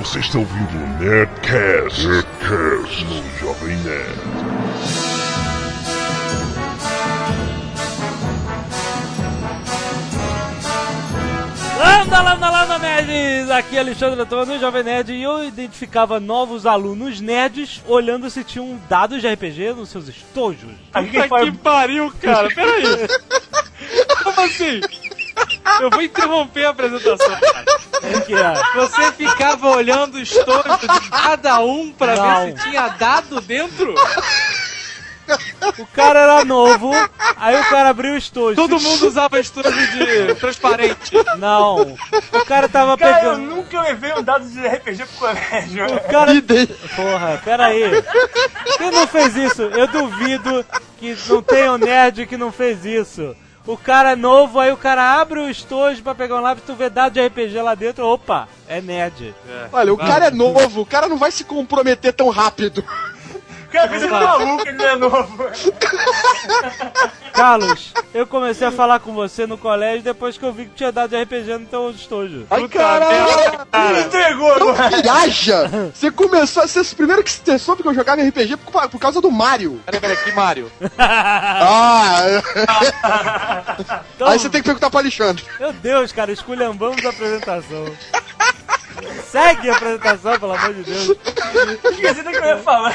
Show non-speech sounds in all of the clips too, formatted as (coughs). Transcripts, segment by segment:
Você está ouvindo o Nerdcast, Nerdcast no Jovem Nerd. Lambda, lambda, lambda, nerds! Aqui é Alexandre Antônio, Jovem Nerd, e eu identificava novos alunos nerds olhando se tinham dados de RPG nos seus estojos. Puta que pariu, cara. Peraí. (laughs) Como assim? Eu vou interromper a apresentação, cara. É? Você ficava olhando o estojo de cada um pra Não. ver se tinha dado dentro? O cara era novo, aí o cara abriu o estojo. Todo mundo usava estojo de transparente. Não. O cara tava Cara, eu pegando. nunca levei um dado de RPG pro colégio. O cara. Porra, pera aí. Quem não fez isso? Eu duvido que não tenha um nerd que não fez isso. O cara é novo, aí o cara abre o estojo pra pegar um lápis, tu vê dado de RPG lá dentro, opa, é nerd. Olha, o cara é novo, o cara não vai se comprometer tão rápido. Cara, você tá maluco, ele não é novo. Carlos, eu comecei a falar com você no colégio depois que eu vi que tinha dado de RPG no teu estojo. Ai, caralho! Ele entregou agora. Viaja! Você começou a ser o primeiro que você soube que eu jogava RPG por, por causa do Mario. Peraí, peraí, que Mario? (laughs) (laughs) Ah! Então, (laughs) Aí você tem que perguntar pro Alexandre. Meu Deus, cara, esculhambamos a apresentação. Segue a apresentação, pelo amor de Deus. Esqueci do que eu ia falar.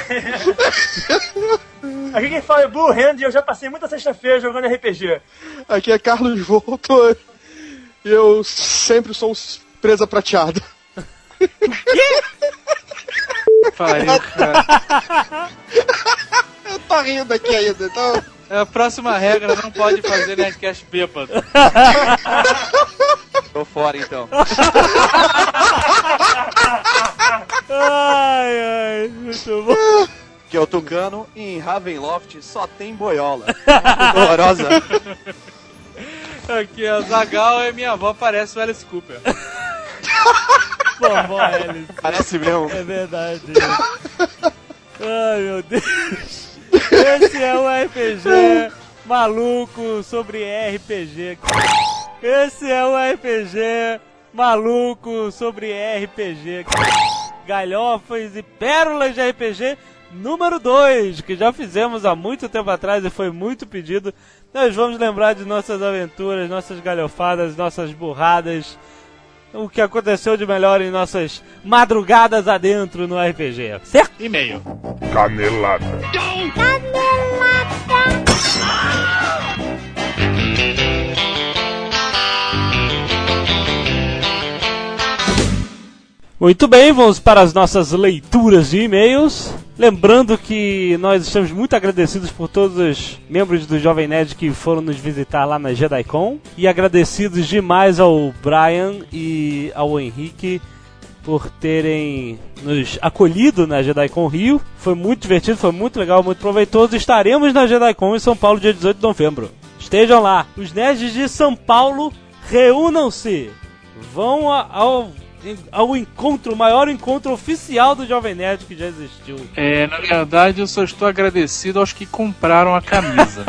Aqui quem fala é Blue Hand e eu já passei muita sexta-feira jogando RPG. Aqui é Carlos Voltor. E eu sempre sou um presa prateada. Pariu, cara. Eu tô rindo aqui ainda, então. É, A próxima regra não pode fazer Nerdcast bêbado. (laughs) Tô fora então. (laughs) Ai, ai, muito bom. que é o Tucano, e em Ravenloft só tem boiola. Horrorosa. Aqui a Zagal e minha avó parece o Alice Cooper. Vovó Alice. Parece mesmo. É verdade. Ai, meu Deus. Esse é o RPG maluco sobre RPG. Esse é o RPG maluco sobre RPG. Galhofas e pérolas de RPG número 2, que já fizemos há muito tempo atrás e foi muito pedido. Nós vamos lembrar de nossas aventuras, nossas galhofadas, nossas burradas, o que aconteceu de melhor em nossas madrugadas adentro no RPG, certo? E-mail. Canelada. Muito bem, vamos para as nossas leituras de e-mails. Lembrando que nós estamos muito agradecidos por todos os membros do Jovem Nerd que foram nos visitar lá na JediCon. E agradecidos demais ao Brian e ao Henrique por terem nos acolhido na JediCon Rio. Foi muito divertido, foi muito legal, muito proveitoso. Estaremos na JediCon em São Paulo dia 18 de novembro. Estejam lá. Os nerds de São Paulo, reúnam-se. Vão ao, ao encontro, o maior encontro oficial do Jovem Nerd que já existiu. É, na verdade, eu só estou agradecido aos que compraram a camisa.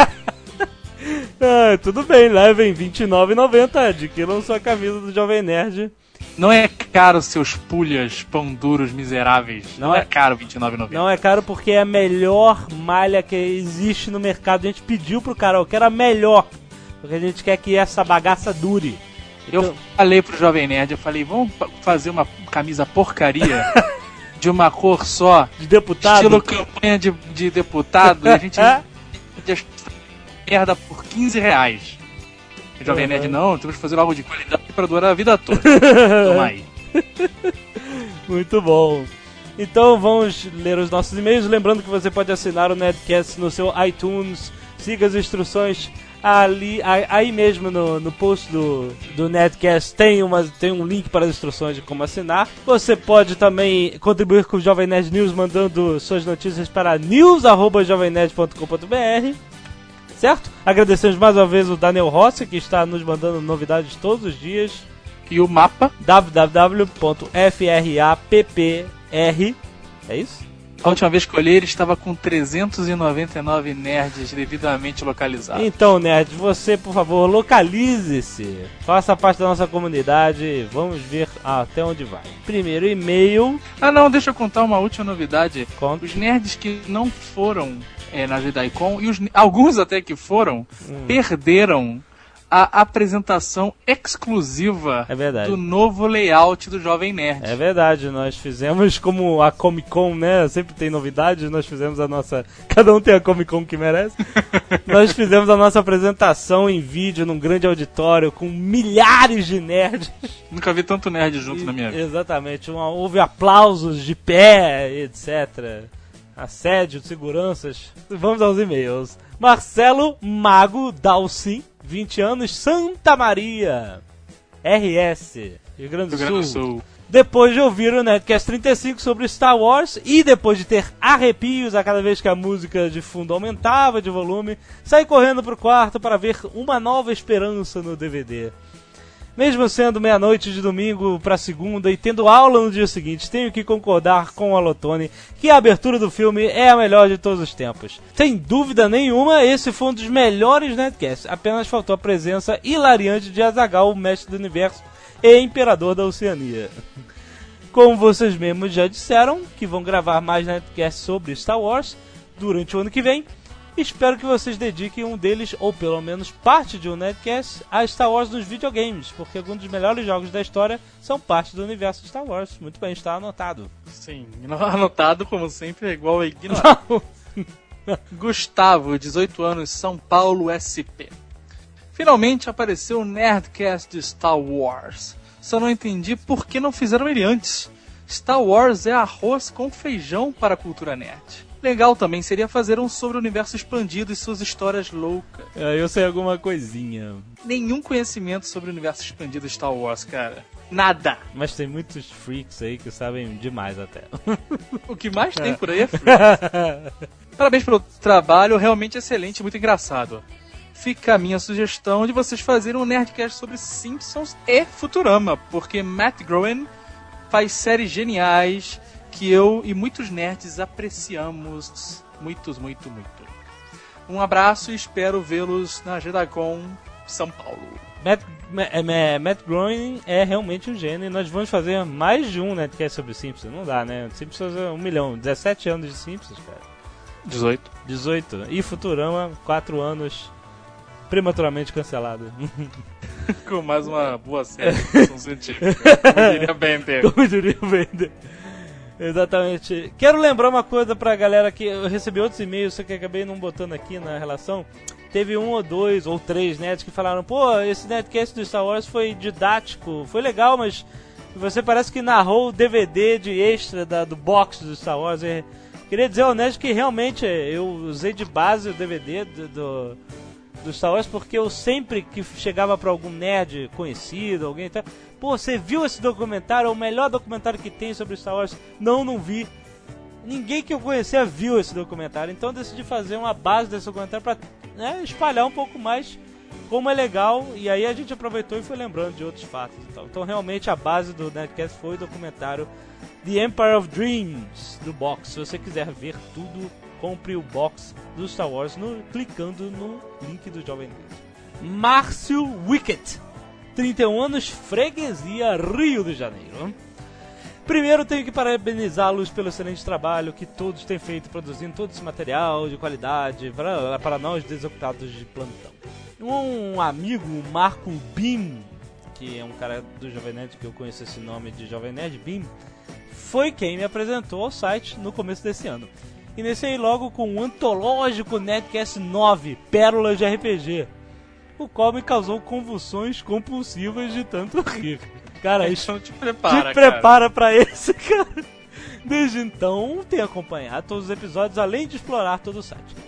Ah, (laughs) tudo bem, levem R$ 29,90. Adquiram sua camisa do Jovem Nerd. Não é caro, seus pulhas, pão duros miseráveis. Não, Não é, é- caro R$29,90. Não é caro porque é a melhor malha que existe no mercado. A gente pediu pro cara, eu quero a melhor. Porque a gente quer que essa bagaça dure. Eu falei pro Jovem Nerd, eu falei, vamos fazer uma camisa porcaria (laughs) de uma cor só, De deputado. estilo campanha de, de deputado, e a gente (laughs) vende merda por 15 reais. O Jovem Uhum. Nerd, não, temos que fazer algo de qualidade pra durar a vida toda. (laughs) Toma aí. Muito bom. Então vamos ler os nossos e-mails. Lembrando que você pode assinar o Nerdcast no seu iTunes. Siga as instruções ali, aí mesmo no, no post do, do Nerdcast tem, uma, tem um link para as instruções de como assinar. Você pode também contribuir com o Jovem Nerd News mandando suas notícias para news.jovemnerd.com.br Certo? Agradecemos mais uma vez o Daniel Rossi que está nos mandando novidades todos os dias E o mapa, www.frappr é isso? A última vez que eu olhei, ele estava com 399 nerds devidamente localizados. Então, nerd, você, por favor, localize-se. Faça parte da nossa comunidade e vamos ver até onde vai. Primeiro e-mail. Ah, não, deixa eu contar uma última novidade. Conta. Os nerds que não foram é, na JediCon, e os, alguns até que foram, Hum. perderam a apresentação exclusiva É verdade. do novo layout do Jovem Nerd. É verdade, nós fizemos como a Comic Con, né? Sempre tem novidades, nós fizemos a nossa. (laughs) Cada um tem a Comic Con que merece. (laughs) nós fizemos a nossa apresentação em vídeo num grande auditório com milhares de nerds. Nunca vi tanto nerd junto na minha vida. Exatamente, uma- houve aplausos de pé, etc. Assédio, seguranças. Vamos aos e-mails. Marcelo Mago Dalcin, 20 anos, Santa Maria. RS, Rio Grande do Rio Grande do Sul. Sul. Depois de ouvir o Nerdcast 35 sobre Star Wars e depois de ter arrepios a cada vez que a música de fundo aumentava de volume, saí correndo pro quarto para ver Uma Nova Esperança no DVD. Mesmo sendo meia-noite de domingo para segunda e tendo aula no dia seguinte, tenho que concordar com o Alotone que a abertura do filme é a melhor de todos os tempos. Sem dúvida nenhuma, esse foi um dos melhores Nerdcasts. Apenas faltou a presença hilariante de Azagal, o mestre do universo e imperador da Oceania. Como vocês mesmos já disseram, que vão gravar mais Nerdcasts sobre Star Wars durante o ano que vem, espero que vocês dediquem um deles, ou pelo menos parte de um Nerdcast, a Star Wars nos videogames, porque alguns dos melhores jogos da história são parte do universo Star Wars. Muito bem, está anotado. Sim, (laughs) anotado como sempre, é igual a ignorado. (laughs) Gustavo, 18 anos, São Paulo, SP. Finalmente apareceu o Nerdcast de Star Wars. Só não entendi por que não fizeram ele antes. Star Wars é arroz com feijão para a cultura nerd. Legal também seria fazer um sobre o universo expandido e suas histórias loucas. É, eu sei alguma coisinha, Nenhum conhecimento sobre o universo expandido de Star Wars, cara. Nada. mas tem muitos freaks aí que sabem demais até. (laughs) O que mais tem por aí é free. (laughs) Parabéns pelo trabalho, realmente excelente muito engraçado. Fica a minha sugestão de vocês fazerem um Nerdcast sobre Simpsons e Futurama, porque Matt Groening faz séries geniais que eu e muitos nerds apreciamos. Muitos, muito, muito. Um abraço e espero vê-los na JediCon São Paulo. Matt, Ma- é, Ma- Matt Groening é realmente um gênio e nós vamos fazer mais de um Nerdcast sobre Simpsons. Não dá, né? Simpsons é um milhão. 17 anos de Simpsons, cara. 18. 18. E Futurama, 4 anos prematuramente cancelado. (laughs) Com mais uma boa série de ficção científica. Como diria Bender. Como diria Bender. Exatamente. Quero lembrar uma coisa pra galera que eu recebi outros e-mails, só que acabei não botando aqui na relação. Teve um ou dois ou três nerds que falaram: pô, esse Nerdcast do Star Wars foi didático, foi legal, mas você parece que narrou o DVD de extra da- do box do Star Wars. E queria dizer ao que realmente eu usei de base o DVD do, do, do Star Wars porque eu sempre que chegava pra algum nerd conhecido, alguém e tal, pô, você viu esse documentário? É o melhor documentário que tem sobre Star Wars. Não, não vi. Ninguém que eu conhecia viu esse documentário, então eu decidi fazer uma base desse documentário pra né, espalhar um pouco mais como é legal, e aí a gente aproveitou e foi lembrando de outros fatos e tal. Então realmente a base do Nerdcast foi o documentário The Empire of Dreams, do box. Se você quiser ver tudo, compre o box do Star Wars no, clicando no link do Jovem Nerd. Márcio Wickett, 31 anos, freguesia, Rio de Janeiro. Primeiro tenho que parabenizá-los pelo excelente trabalho que todos têm feito produzindo todo esse material de qualidade para, para nós desocupados de plantão. Um amigo, Marco Bim, que é um cara do Jovem Nerd que eu conheço esse nome de Jovem Nerd, Bim, foi quem me apresentou ao site no começo desse ano. Iniciei logo com o antológico Netcast 9, Pérolas de RPG, o qual me causou convulsões compulsivas de tanto rir. Cara, isso Então te prepara, te prepara pra esse, (laughs) cara. Desde então, tenho acompanhado todos os episódios, além de explorar todo o site.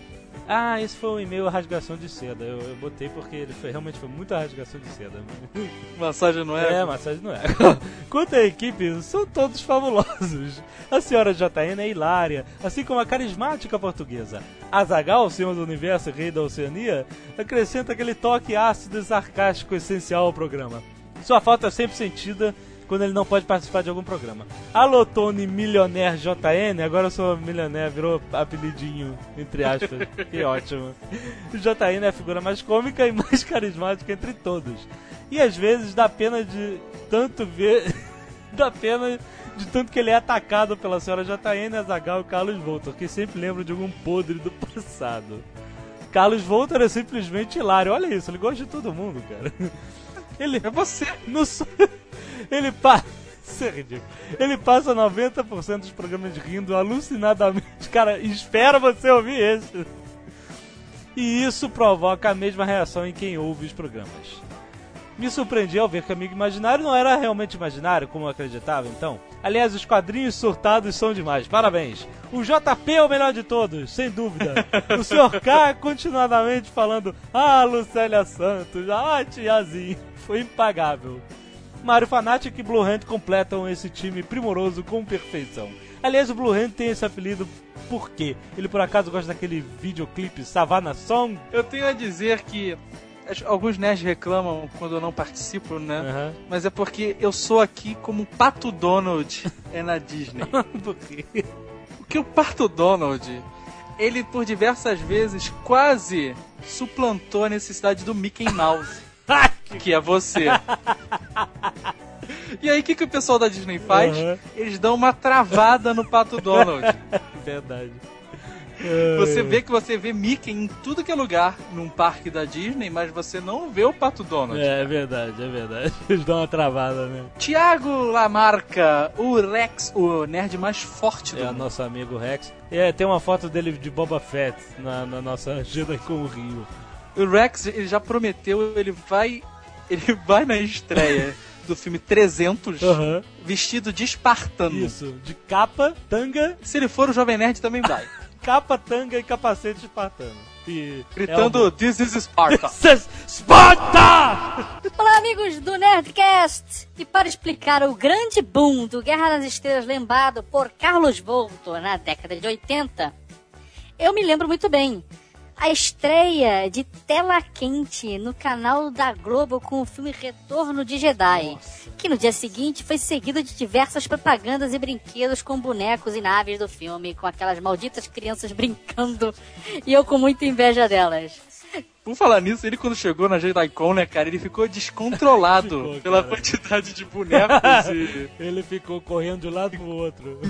Ah, esse foi um e-mail rasgação de seda. Eu, eu botei porque ele foi, realmente foi muita rasgação de seda. (laughs) Massagem não é? É, massagem não é. (laughs) Quanto à equipe, são todos fabulosos. A senhora JN é hilária, assim como a carismática portuguesa. Azagal, o senhor do universo e rei da Oceania, acrescenta aquele toque ácido e sarcástico essencial ao programa. Sua falta é sempre sentida quando ele não pode participar de algum programa. Alô, Tony Milionaire JN, agora eu sou milionaire, virou apelidinho, entre aspas. (laughs) que ótimo. O JN é a figura mais cômica e mais (laughs) carismática entre todos. E às vezes dá pena de tanto ver. (laughs) dá pena de tanto que ele é atacado pela senhora JN, Azagal e Carlos Voltor, que sempre lembram de algum podre do passado. Carlos Voltor é simplesmente hilário. Olha isso, ele gosta de todo mundo, cara. Ele É você. no (laughs) ele passa é. Ele passa 90% dos programas rindo alucinadamente. Cara, espera você ouvir esse. E isso provoca a mesma reação em quem ouve os programas. Me surpreendi ao ver que Amigo Imaginário não era realmente imaginário, como eu acreditava, então. Aliás, os quadrinhos surtados são demais, parabéns. O JP é o melhor de todos, sem dúvida. O Sr. K continuadamente falando, ah, Lucélia Santos, ah, tiazinho. Foi impagável. Mario Fanatic e Blue Hand completam esse time primoroso com perfeição. Aliás, o Blue Hand tem esse apelido por quê? Ele por acaso gosta daquele videoclipe Savannah Song? Eu tenho a dizer que alguns nerds reclamam quando eu não participo, né? Aham. Mas é porque eu sou aqui como o Pato Donald é na Disney. (laughs) Por quê? Porque o Pato Donald, ele por diversas vezes quase suplantou a necessidade do Mickey Mouse, que é você. (laughs) E aí, o que, que o pessoal da Disney faz? Aham. Eles dão uma travada no Pato Donald. (laughs) Verdade. Você vê que você vê Mickey em tudo que é lugar num parque da Disney, mas você não vê o Pato Donald. É, é verdade, é verdade. (laughs) Eles dão uma travada, né? Tiago Lamarca, o Rex, o nerd mais forte do É o mundo. nosso amigo Rex. É, tem uma foto dele de Boba Fett na, na nossa Jedi com o Rio. O Rex, ele já prometeu, ele vai. Ele vai na estreia (laughs) do filme 300 Aham. vestido de espartano. Isso, de capa, tanga, Se ele for o Jovem Nerd também vai. (laughs) capa, tanga e capacete espartano. E Gritando This is Sparta. (laughs) Elmo- Sparta! Olá, amigos do Nerdcast! E para explicar o grande boom do Guerra nas Estrelas lembrado por Carlos Volto na década de 80, eu me lembro muito bem. A estreia de Tela Quente no canal da Globo com o filme Retorno de Jedi, que no dia seguinte foi seguido de diversas propagandas e brinquedos com bonecos e naves do filme, com aquelas malditas crianças brincando (laughs) e eu com muita inveja delas. Por falar nisso, ele quando chegou na JediCon, né, cara, ele ficou descontrolado (laughs) Ficou, pela cara. quantidade de bonecos e (laughs) Ele ficou correndo de um lado pro outro.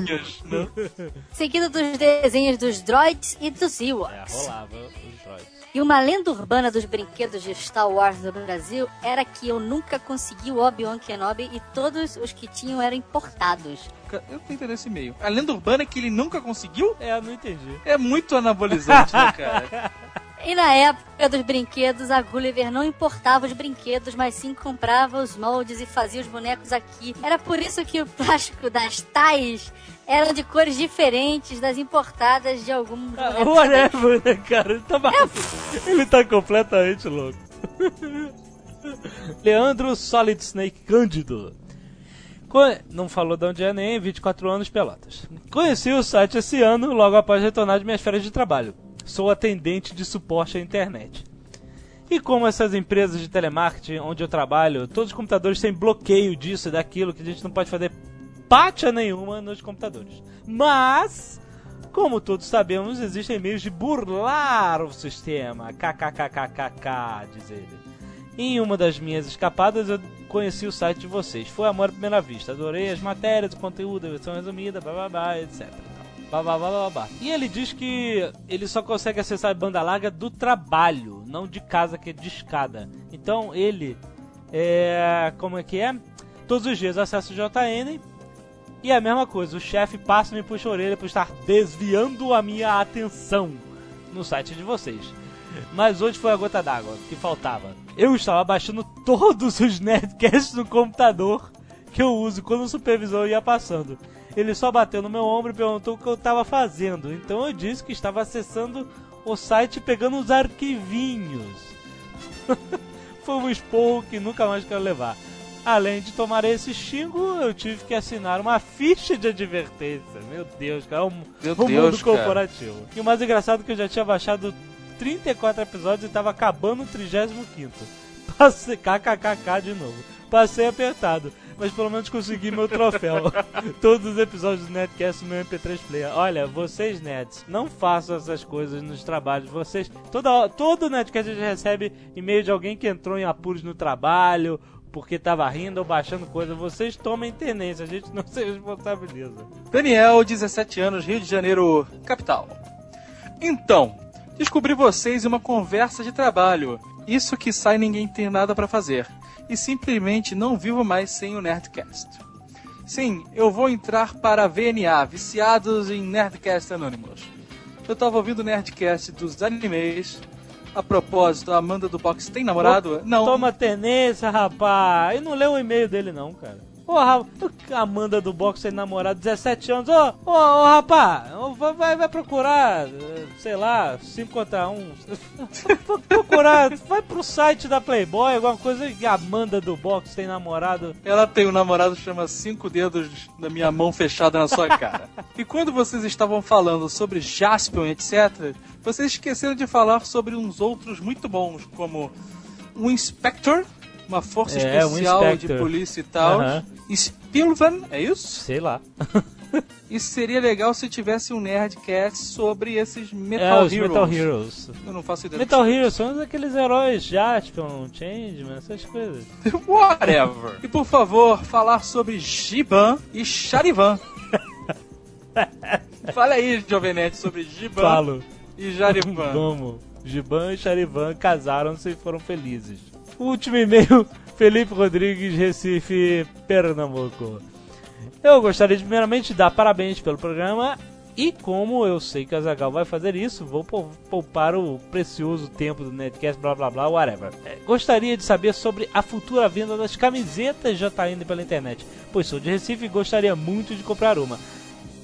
né? (laughs) Seguido dos desenhos dos droids e dos É, Ewoks. rolava os droids. E uma lenda urbana dos brinquedos de Star Wars no Brasil era que eu nunca consegui o Obi-Wan Kenobi e todos os que tinham eram importados. Eu tô entendendo esse meio. A lenda urbana é que ele nunca conseguiu? É, não entendi. É muito anabolizante, né, cara? E na época dos brinquedos, a Gulliver não importava os brinquedos, mas sim comprava os moldes e fazia os bonecos aqui. Era por isso que o plástico das tais eram de cores diferentes das importadas de alguns Ah, whatever, né, cara? Ele tá, maluco. Ele tá completamente louco. Leandro Solid Snake Cândido. Não falou de onde é nem 24 anos, Pelotas. Conheci o site esse ano, logo após retornar de minhas férias de trabalho. Sou atendente de suporte à internet. E como essas empresas de telemarketing onde eu trabalho, todos os computadores têm bloqueio disso e daquilo, que a gente não pode fazer pátia nenhuma nos computadores. Mas, como todos sabemos, existem meios de burlar o sistema. KKKKKK, diz ele. Em uma das minhas escapadas, eu conheci o site de vocês. Foi amor à primeira vista. Adorei as matérias, o conteúdo, a versão resumida, blá blá blá, etc. E ele diz que ele só consegue acessar a banda larga do trabalho, não de casa, que é de escada. Então ele é. Como é que é? Todos os dias acessa o JN. E é a mesma coisa, o chefe passa e me puxa a orelha por estar desviando a minha atenção no site de vocês. Mas hoje foi a gota d'água que faltava. Eu estava baixando todos os (laughs) Nerdcasts no computador que eu uso quando o supervisor ia passando. Ele só bateu no meu ombro e perguntou o que eu estava fazendo. Então eu disse que estava acessando o site pegando os arquivinhos. (laughs) Foi um esporro que nunca mais quero levar. Além de tomar esse xingo, eu tive que assinar uma ficha de advertência. Meu Deus, cara, é um, Meu um Deus, mundo cara. corporativo. E o mais engraçado é que eu já tinha baixado 34 episódios e tava acabando o 35. (laughs) Passei, kkkk de novo. Passei apertado. Mas pelo menos consegui meu troféu. (laughs) Todos os episódios do Nerdcast no meu MP3 Player. Olha, vocês, nerds, não façam essas coisas nos trabalhos. Vocês, toda, todo Nerdcast a gente recebe e-mail de alguém que entrou em apuros no trabalho, porque tava rindo ou baixando coisa. Vocês tomem tenência, a gente não se responsabiliza. Daniel, 17 anos, Rio de Janeiro, capital. Então, descobri vocês em uma conversa de trabalho. Isso que sai ninguém tem nada pra fazer. E simplesmente não vivo mais sem o Nerdcast. Sim, eu vou entrar para a VNA, viciados em Nerdcast Anonymous. Eu tava ouvindo o Nerdcast dos animes. A propósito, a Amanda do Box tem namorado? Não. Toma tenência, rapaz. E não leu o e-mail dele, não, cara. Ô, ra- Amanda do Box tem namorado, 17 anos. Ô, ô, rapaz, vai- vai, procurar, eh, sei lá, 5 contra 1. (laughs) procurar, vai pro site da Playboy, alguma coisa. Amanda do Box tem namorado. Ela tem um namorado que chama Cinco Dedos da Minha Mão Fechada na Sua Cara. e quando vocês estavam falando sobre Jaspion, etc., vocês esqueceram de falar sobre uns outros muito bons, como um Inspector, uma força É, um especial de Inspector. polícia e tal. Spilvan, é isso? Sei lá. (laughs) E seria legal se tivesse um Nerdcast sobre esses É, Metal os Heroes. Metal Heroes. Eu não faço ideia. Metal Heroes são aqueles heróis Jaspion, Changeman, essas coisas. (laughs) Whatever. E por favor, falar sobre Giban e Charivan. (laughs) Fala aí, Jovenete, sobre Giban Falo. e Jarivan. Vamos. Giban e Charivan casaram-se e foram felizes. Último e-mail, (laughs) Felipe Rodrigues, Recife, Pernambuco. Eu gostaria de primeiramente dar parabéns pelo programa e como eu sei que a Zagal vai fazer isso, vou pou- poupar o precioso tempo do Netcast, blá blá blá, whatever. É, gostaria de saber sobre a futura venda das camisetas JN pela internet, pois sou de Recife e gostaria muito de comprar uma.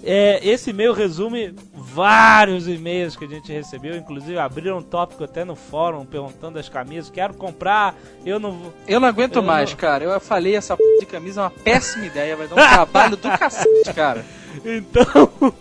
É, esse e-mail resume vários e-mails que a gente recebeu, inclusive abriram um tópico até no fórum perguntando as camisas, quero comprar, eu não vou. Eu não aguento Eu mais, não- cara. Eu falei, essa p de camisa é uma péssima ideia. Vai dar um trabalho do cacete, cara. (laughs) Então,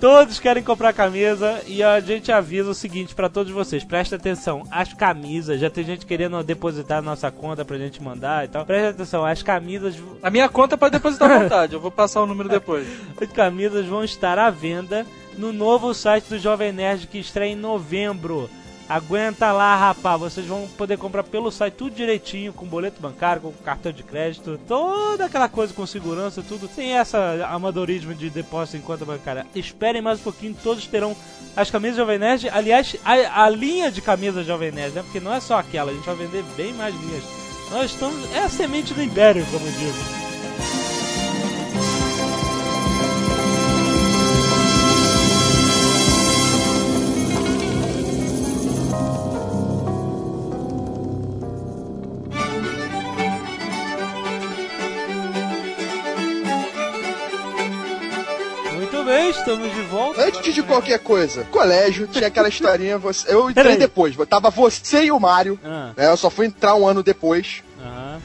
todos querem comprar camisa e a gente avisa o seguinte pra todos vocês: presta atenção, as camisas, já tem gente querendo depositar nossa conta pra gente mandar e tal. Presta atenção, as camisas, A minha conta pode depositar à vontade. Eu vou passar o número depois. (laughs) as camisas vão estar à venda no novo site do Jovem Nerd que estreia em novembro. Aguenta lá, rapaz. Vocês vão poder comprar pelo site tudo direitinho, com boleto bancário, com cartão de crédito, toda aquela coisa com segurança, tudo. Sem essa amadorismo de depósito em conta bancária. Esperem mais um pouquinho, todos terão as camisas Jovem Nerd. Aliás, a, a linha de camisas Jovem Nerd, né? Porque não é só aquela, a gente vai vender bem mais linhas. Nós estamos. É a semente do Império, como digo. Estamos de volta. Antes de qualquer coisa, colégio, tinha aquela historinha, você, eu entrei depois, tava você e o Mário, Ah, né, eu só fui entrar um ano depois.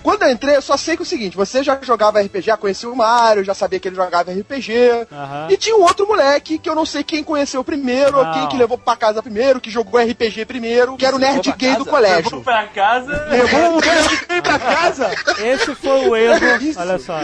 Quando eu entrei, eu só sei que é o seguinte, você já jogava RPG, já conhecia o Mário, já sabia que ele jogava RPG, Aham. e tinha um outro moleque que eu não sei quem conheceu primeiro, ou Não. quem que levou pra casa primeiro, que jogou RPG primeiro, que era o nerd gay do casa? colégio. Vou pra casa. Levou o nerd gay pra (laughs) casa? Esse foi o erro. Isso. Olha só.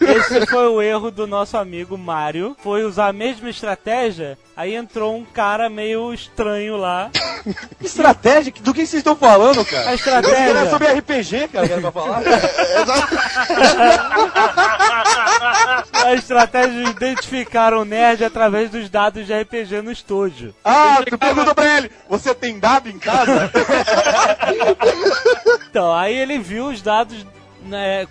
Esse foi o erro do nosso amigo Mário. Foi usar a mesma estratégia. Aí entrou um cara meio estranho lá. (laughs) Estratégia? Do que vocês estão falando, cara? A Era estratégia. sobre RPG, cara, que era pra falar. (laughs) A estratégia de identificar o nerd através dos dados de RPG no estúdio. Ah, tu perguntou pra ele, você tem dado em casa? (laughs) Então, aí ele viu os dados né,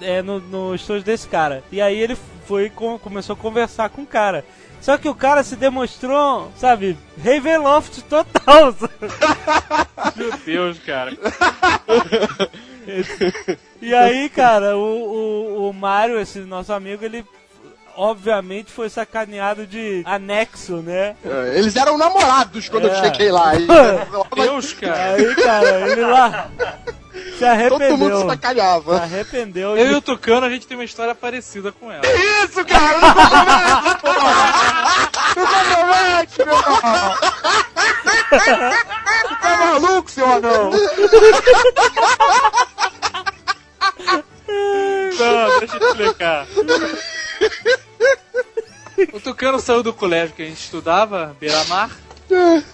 é, no, no estúdio desse cara. E aí ele foi com- começou a conversar com o cara. Só que o cara se demonstrou, sabe, Ravenloft total. (laughs) Meu Deus, cara. (laughs) E aí, cara, o, o, o Mario, esse nosso amigo, ele obviamente foi sacaneado de anexo, né? É, Eles eram namorados quando eu É. cheguei lá. (laughs) E, Deus, cara. Aí, cara, ele lá se todo arrependeu. mundo se Se sacaneava. arrependeu Eu e o Tucano, a gente tem uma história parecida com ela. Isso, cara! Não compromete, (laughs) porra! Não compromete, meu irmão! Tá maluco, seu anão? Não, explicar. (laughs) O Tucano saiu do colégio que a gente estudava, Beira-Mar,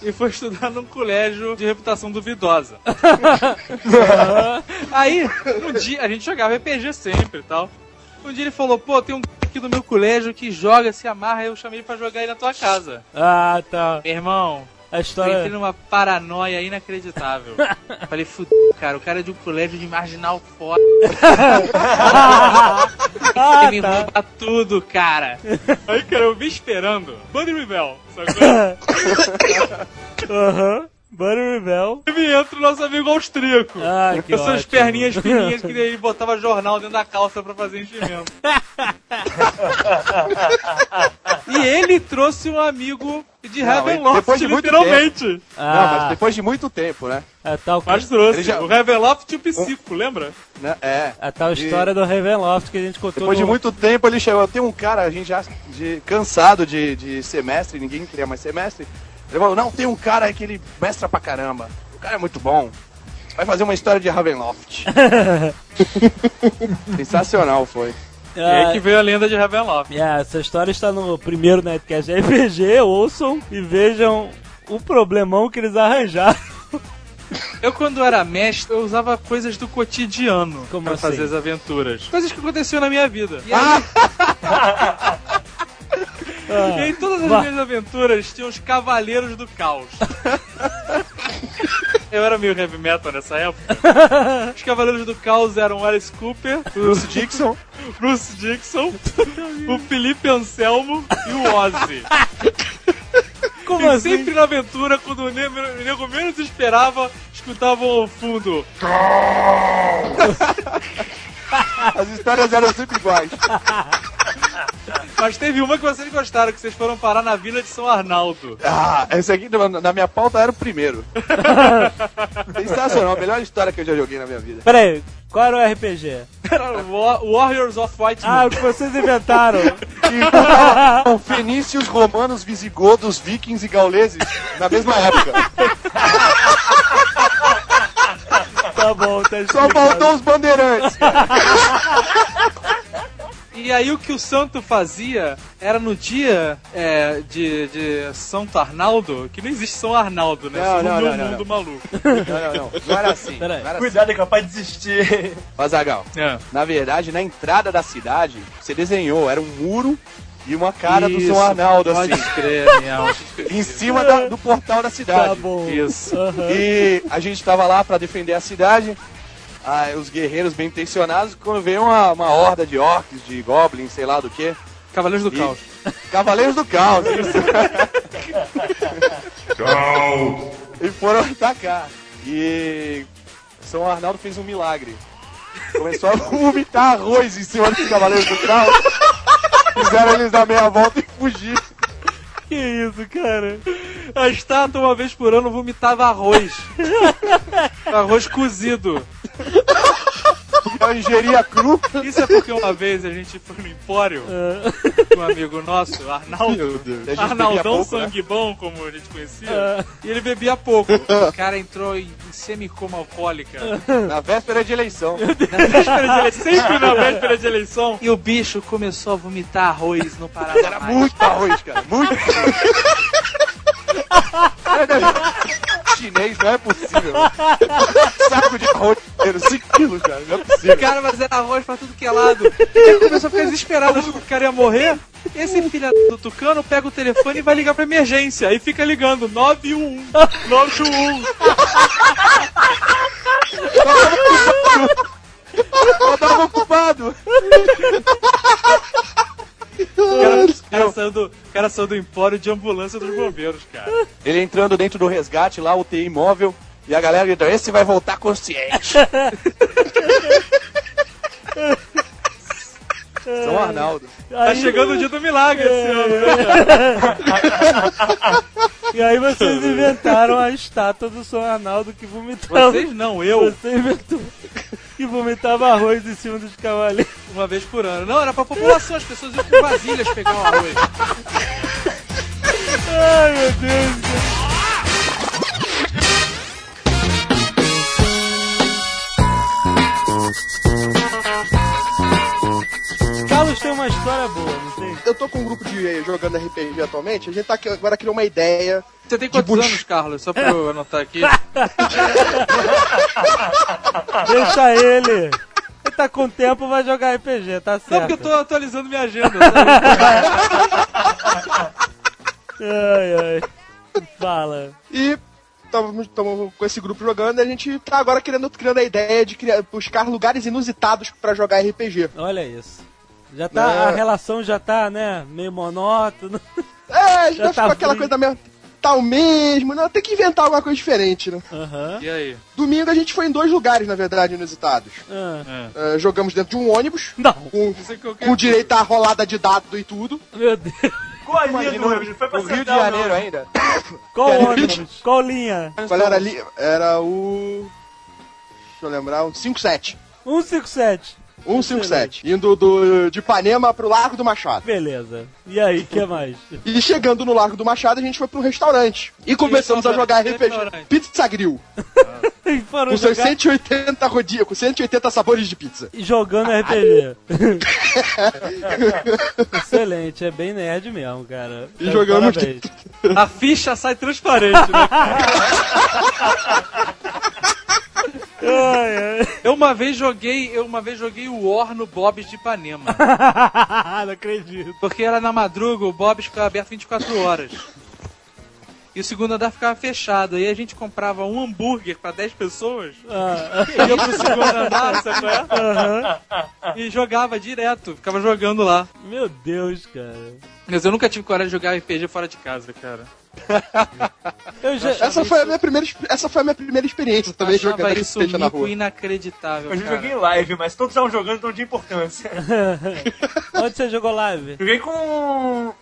e foi estudar num colégio de reputação duvidosa. (laughs) Aí, um dia, a gente jogava RPG sempre e tal. Um dia ele falou, pô, tem um aqui do meu colégio que joga, se amarra, eu chamei ele pra jogar aí na tua casa. Ah, tá. Meu irmão, A eu história. entrei numa paranoia inacreditável. (laughs) Falei, fudeu, cara, o cara é de um colégio de marginal foda. Ah, Ele me tá. rouba tudo, cara. Aí, cara, eu vi esperando. Buddy Rebel, sacou? Aham. Buddy Rebel. E me entra o nosso amigo austríaco. Ah, que Com suas ótimo. perninhas fininhas que ele botava jornal dentro da calça pra fazer enchimento. (laughs) e ele trouxe um amigo de Não, Ravenloft, depois de muito literalmente. Não, mas Ah, depois de muito tempo, né? a tal, Mas trouxe. Já- O Ravenloft e o Psico, lembra? Né? É. a tal história do Ravenloft que a gente contou Depois de no- muito tempo ele chegou. Tem um cara, a gente já de, cansado de, de semestre, ninguém queria mais semestre. Ele falou: Não, tem um cara aí que ele mestra pra caramba. O cara é muito bom. Vai fazer uma história de Ravenloft. (laughs) Sensacional foi. E aí Ah, que veio a lenda de Ravenloft. yeah, essa história está no primeiro Netcast RPG, (laughs) ouçam e vejam o problemão que eles arranjaram. (laughs) Eu, quando era mestre, eu usava coisas do cotidiano Como pra assim? fazer as aventuras. Coisas que aconteciam na minha vida. E aí, (laughs) e aí todas as minhas aventuras tinham os cavaleiros do caos. Eu era meio heavy metal nessa época. (laughs) Os Cavaleiros do Caos eram Alice Cooper, Bruce (laughs) Dixon. Bruce Dixon, o Felipe Anselmo e o Ozzy. (laughs) Como E assim? sempre na aventura, quando o nego, o nego menos esperava, escutavam ao fundo. (laughs) As histórias eram sempre iguais. (laughs) Mas teve uma que vocês gostaram, que vocês foram parar na vila de São Arnaldo. Ah, esse aqui na minha pauta era o primeiro. (laughs) Sensacional, a melhor história que eu já joguei na minha vida. Peraí, qual era o RPG? Era Wa- Warriors of White Ah, Moon. o que vocês inventaram. São fenícios, romanos, visigodos, vikings e gauleses na mesma época. Tá bom, tá Só faltou os bandeirantes. E aí o que o santo fazia era no dia é, de, de Santo Arnaldo, que não existe São Arnaldo, né? Não, Só no não, meu não, não, mundo maluco. Não, não, não. Não era assim. Não era assim. Cuidado, é capaz de desistir. Azaghal, É. na verdade, na entrada da cidade, você desenhou, era um muro e uma cara do Isso, São Arnaldo, Pode assim, crer, em cima da- do portal da cidade. Tá bom. Isso. Aham. E a gente tava lá pra defender a cidade. Ah, os guerreiros bem intencionados, quando veio uma, uma horda de orcs, de goblins, sei lá do que. Cavaleiros do E- Caos. Cavaleiros do Caos, isso. Caos. e foram atacar. E São Arnaldo fez um milagre. Começou a vomitar arroz em cima dos Cavaleiros do Caos. Fizeram eles dar meia volta e fugir. Que isso, cara? A estátua, uma vez por ano, vomitava arroz. (laughs) arroz cozido. Eu ingeria cru. Isso é porque uma vez a gente foi no Empório com um amigo nosso, Arnaldo. Arnaldão pouco, né? Sangue Bom, como a gente conhecia. Ah. E ele bebia pouco. (laughs) O cara entrou em semicoma alcoólica. Na véspera de eleição. Na véspera de eleição, sempre na véspera de eleição. E o bicho começou a vomitar arroz no Pará. Era muito arroz, cara. Muito arroz. (laughs) Chinês, não é possível. (laughs) Saco de arroz inteiro, 5 quilos, cara. Não é possível. Cara, mas era arroz pra tudo que é lado. Ele começou a ficar desesperado, achou que o cara ia morrer. Esse filho do Tucano pega o telefone e vai ligar pra emergência. Aí fica ligando, 911, 911. Eu tava ocupado cara, o cara o cara saiu do empório de ambulância dos bombeiros, cara. Ele entrando dentro do resgate lá, UTI imóvel, e a galera gritando, esse vai voltar consciente. (laughs) São Arnaldo. Tá chegando o dia do milagre esse ano, né? (laughs) E aí vocês inventaram a estátua do São Arnaldo que vomitava. Vocês não, eu, Você inventou. Que vomitava arroz em cima dos cavaleiros. uma vez por ano. Não, era pra população, as pessoas iam com vasilhas pegar o arroz. Ai, meu Deus. Uma história boa, não tem? Eu tô com um grupo de jogando RPG atualmente, a gente tá aqui- agora criou uma ideia. Você tem quantos Tipo, anos, Carlos? Só pra eu anotar aqui. (laughs) Deixa ele. Ele tá com tempo, vai jogar RPG, tá certo. Não, porque eu tô atualizando minha agenda, sabe? (laughs) Ai, ai. Fala. E estamos com esse grupo jogando e a gente tá agora querendo, criando a ideia de criar, buscar lugares inusitados pra jogar RPG. Olha isso. Já tá, É. a relação já tá, né, meio monótona. (laughs) É, a gente Já vai tá aquela coisa da mesma. Tá o mesmo, não, tem que inventar alguma coisa diferente, né? Aham. E aí? Domingo a gente foi em dois lugares, na verdade, inusitados. É. É, jogamos dentro de um ônibus, Não, com, o eu com direito à rolada de dado e tudo. meu Deus. Qual a linha do ônibus? Foi pra No Rio de Janeiro não. ainda. (coughs) Qual ônibus? Qual linha? Qual era ali? Era o. Deixa eu lembrar, um 57. 157. 157. Indo do, de Ipanema pro Largo do Machado. Beleza. E aí, o que mais? E chegando no Largo do Machado, a gente foi um restaurante. E começamos a jogar RPG. Pizza Grill. (laughs) E foram Com seus jogar- 180 rodinhas, com 180 sabores de pizza. jogando RPG. (laughs) Excelente, é bem nerd mesmo, cara. E de jogamos- parabéns. (laughs) A ficha sai transparente, né? Eu uma vez joguei, eu uma vez joguei o War no Bob's de Ipanema. (laughs) Não acredito. Porque era na madruga, o Bob's ficava aberto 24 horas. E o segundo andar ficava fechado. Aí a gente comprava um hambúrguer pra 10 pessoas, Ah, (laughs) ia pro segundo andar, sabe qual é? aham. E jogava direto, ficava jogando lá. Meu Deus, cara. Mas eu nunca tive coragem de jogar RPG fora de casa, cara. (laughs) Eu já. Essa foi a minha primeira, essa foi a minha primeira experiência também Achava jogando isso RPG na rua. inacreditável, Eu já cara. joguei em live, mas todos estavam jogando, então não tinha importância. (laughs) Onde você jogou live? Joguei com.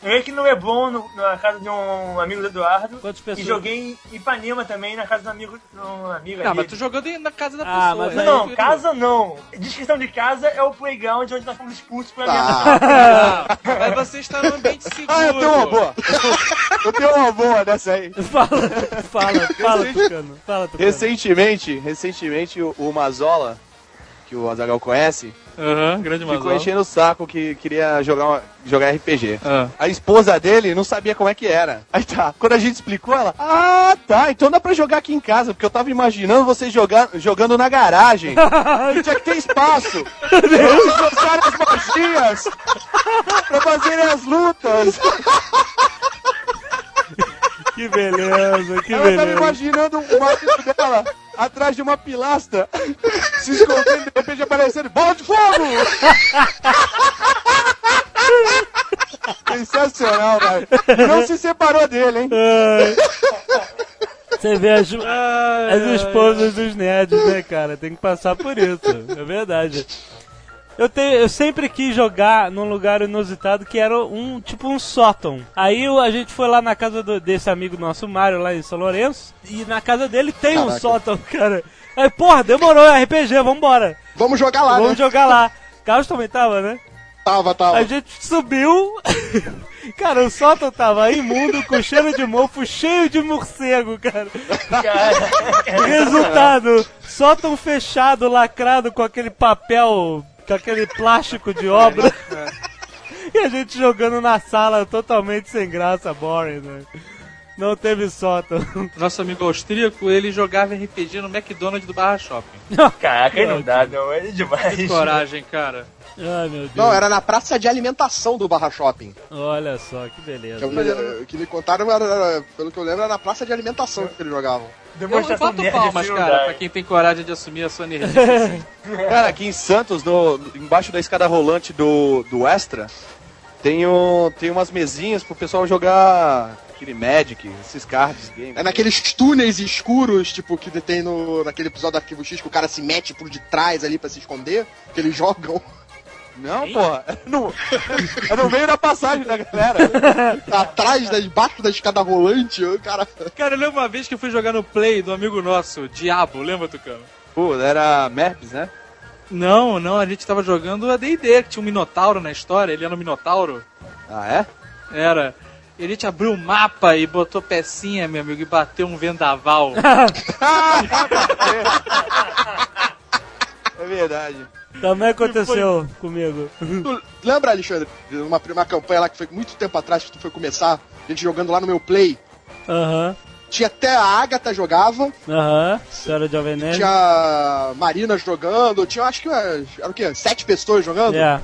Joguei aqui no Leblon, no- na casa de um amigo do Eduardo. Quantas E pessoas? joguei em Ipanema também, na casa do amigo, de um amigo Não, ali. mas tu jogando na casa da Ah, pessoa. mas né? Não, casa não. Descrição de casa é o playground onde nós fomos expulsos pela minha Ah, Não, mas você está num ambiente seguro. (laughs) Ah, eu tenho uma boa. Eu tenho uma boa dessa aí. (laughs) Fala, fala, fala, Tucano. Fala, Tucano. Recentemente, recentemente o, o Mazola, que o Azagal conhece, Aham, grande ficou Mazola. enchendo o saco que queria jogar, uma- jogar RPG. Ah. A esposa dele não sabia como é que era. Aí tá, quando a gente explicou, ela, ah, tá, então dá pra jogar aqui em casa, porque eu tava imaginando vocês jogar, jogando na garagem. (laughs) Tinha que ter espaço. Eles trouxeram as magias pra fazerem as lutas. (laughs) Que beleza, que Ela tava beleza. imaginando o marido dela atrás de uma pilastra, (laughs) se escondendo, de repente aparecendo, bola de fogo! (laughs) Sensacional, velho. E Não se separou dele, hein? Você vê as, Ai, as ai, esposas dos nerds, né, cara? Tem que passar por isso. É verdade. Eu, tenho, eu sempre quis jogar num lugar inusitado que era um tipo um sótão. Aí o- a gente foi lá na casa do- desse amigo nosso, Mário, lá em São Lourenço. E na casa dele tem um Caraca. sótão, (laughs) cara. Aí, porra, demorou, é RPG, vambora. vamos jogar lá, Vamos né? jogar lá. Carlos também tava, né? Tava, tava. A gente subiu. (laughs) Cara, o sótão tava imundo, com cheiro de mofo, cheio de morcego, cara. Cara, (laughs) Resultado: sótão fechado, lacrado com aquele papel, com aquele plástico de obra. (laughs) E a gente jogando na sala totalmente sem graça, boring, né? Não teve sótão. Nosso amigo austríaco, ele jogava RPG no McDonald's do Barra Shopping. caraca, aí não dá, não. É demais. Coragem, cara. Ai, meu Deus. Não, era na praça de alimentação do Barra Shopping. Olha só, que Que, beleza. eu me- eh, que me contaram, era, era- pelo que eu lembro, era na praça de alimentação que eles jogavam. Eu, eu Demonstração bato nerd palmas, assim não cara, pra quem tem coragem de assumir a sua nerdice. (laughs) Cara, aqui em Santos, no, embaixo da escada rolante do, do Extra, tem, um, tem umas mesinhas pro pessoal jogar aquele Magic, esses cards, games. É naqueles túneis escuros, tipo, que tem no, naquele episódio do Arquivo X, que o cara se mete por de trás ali pra se esconder, que eles jogam Não, porra. É no, é no meio da passagem da galera. (laughs) atrás, da, debaixo da escada rolante, o cara... cara, eu lembro uma vez que eu fui jogar no Play do amigo nosso, Diabo, lembra, Tucano? Pô, era Merps, né? Não, não, a gente tava jogando a D&D, que tinha um Minotauro na história, ele era um Minotauro. Ah, é? Era. E a gente abriu o mapa e botou pecinha, meu amigo, e bateu um vendaval. (laughs) (laughs) É verdade. Também aconteceu (laughs) comigo. Tu lembra, Alexandre, de uma, uma campanha lá que foi muito tempo atrás que tu foi começar, a gente jogando lá no meu Play. Aham, Tinha até a Agatha jogava, aham. Senhora Jovem Nerd. tinha a Marina jogando, tinha acho que era o quê? Sete pessoas jogando? É,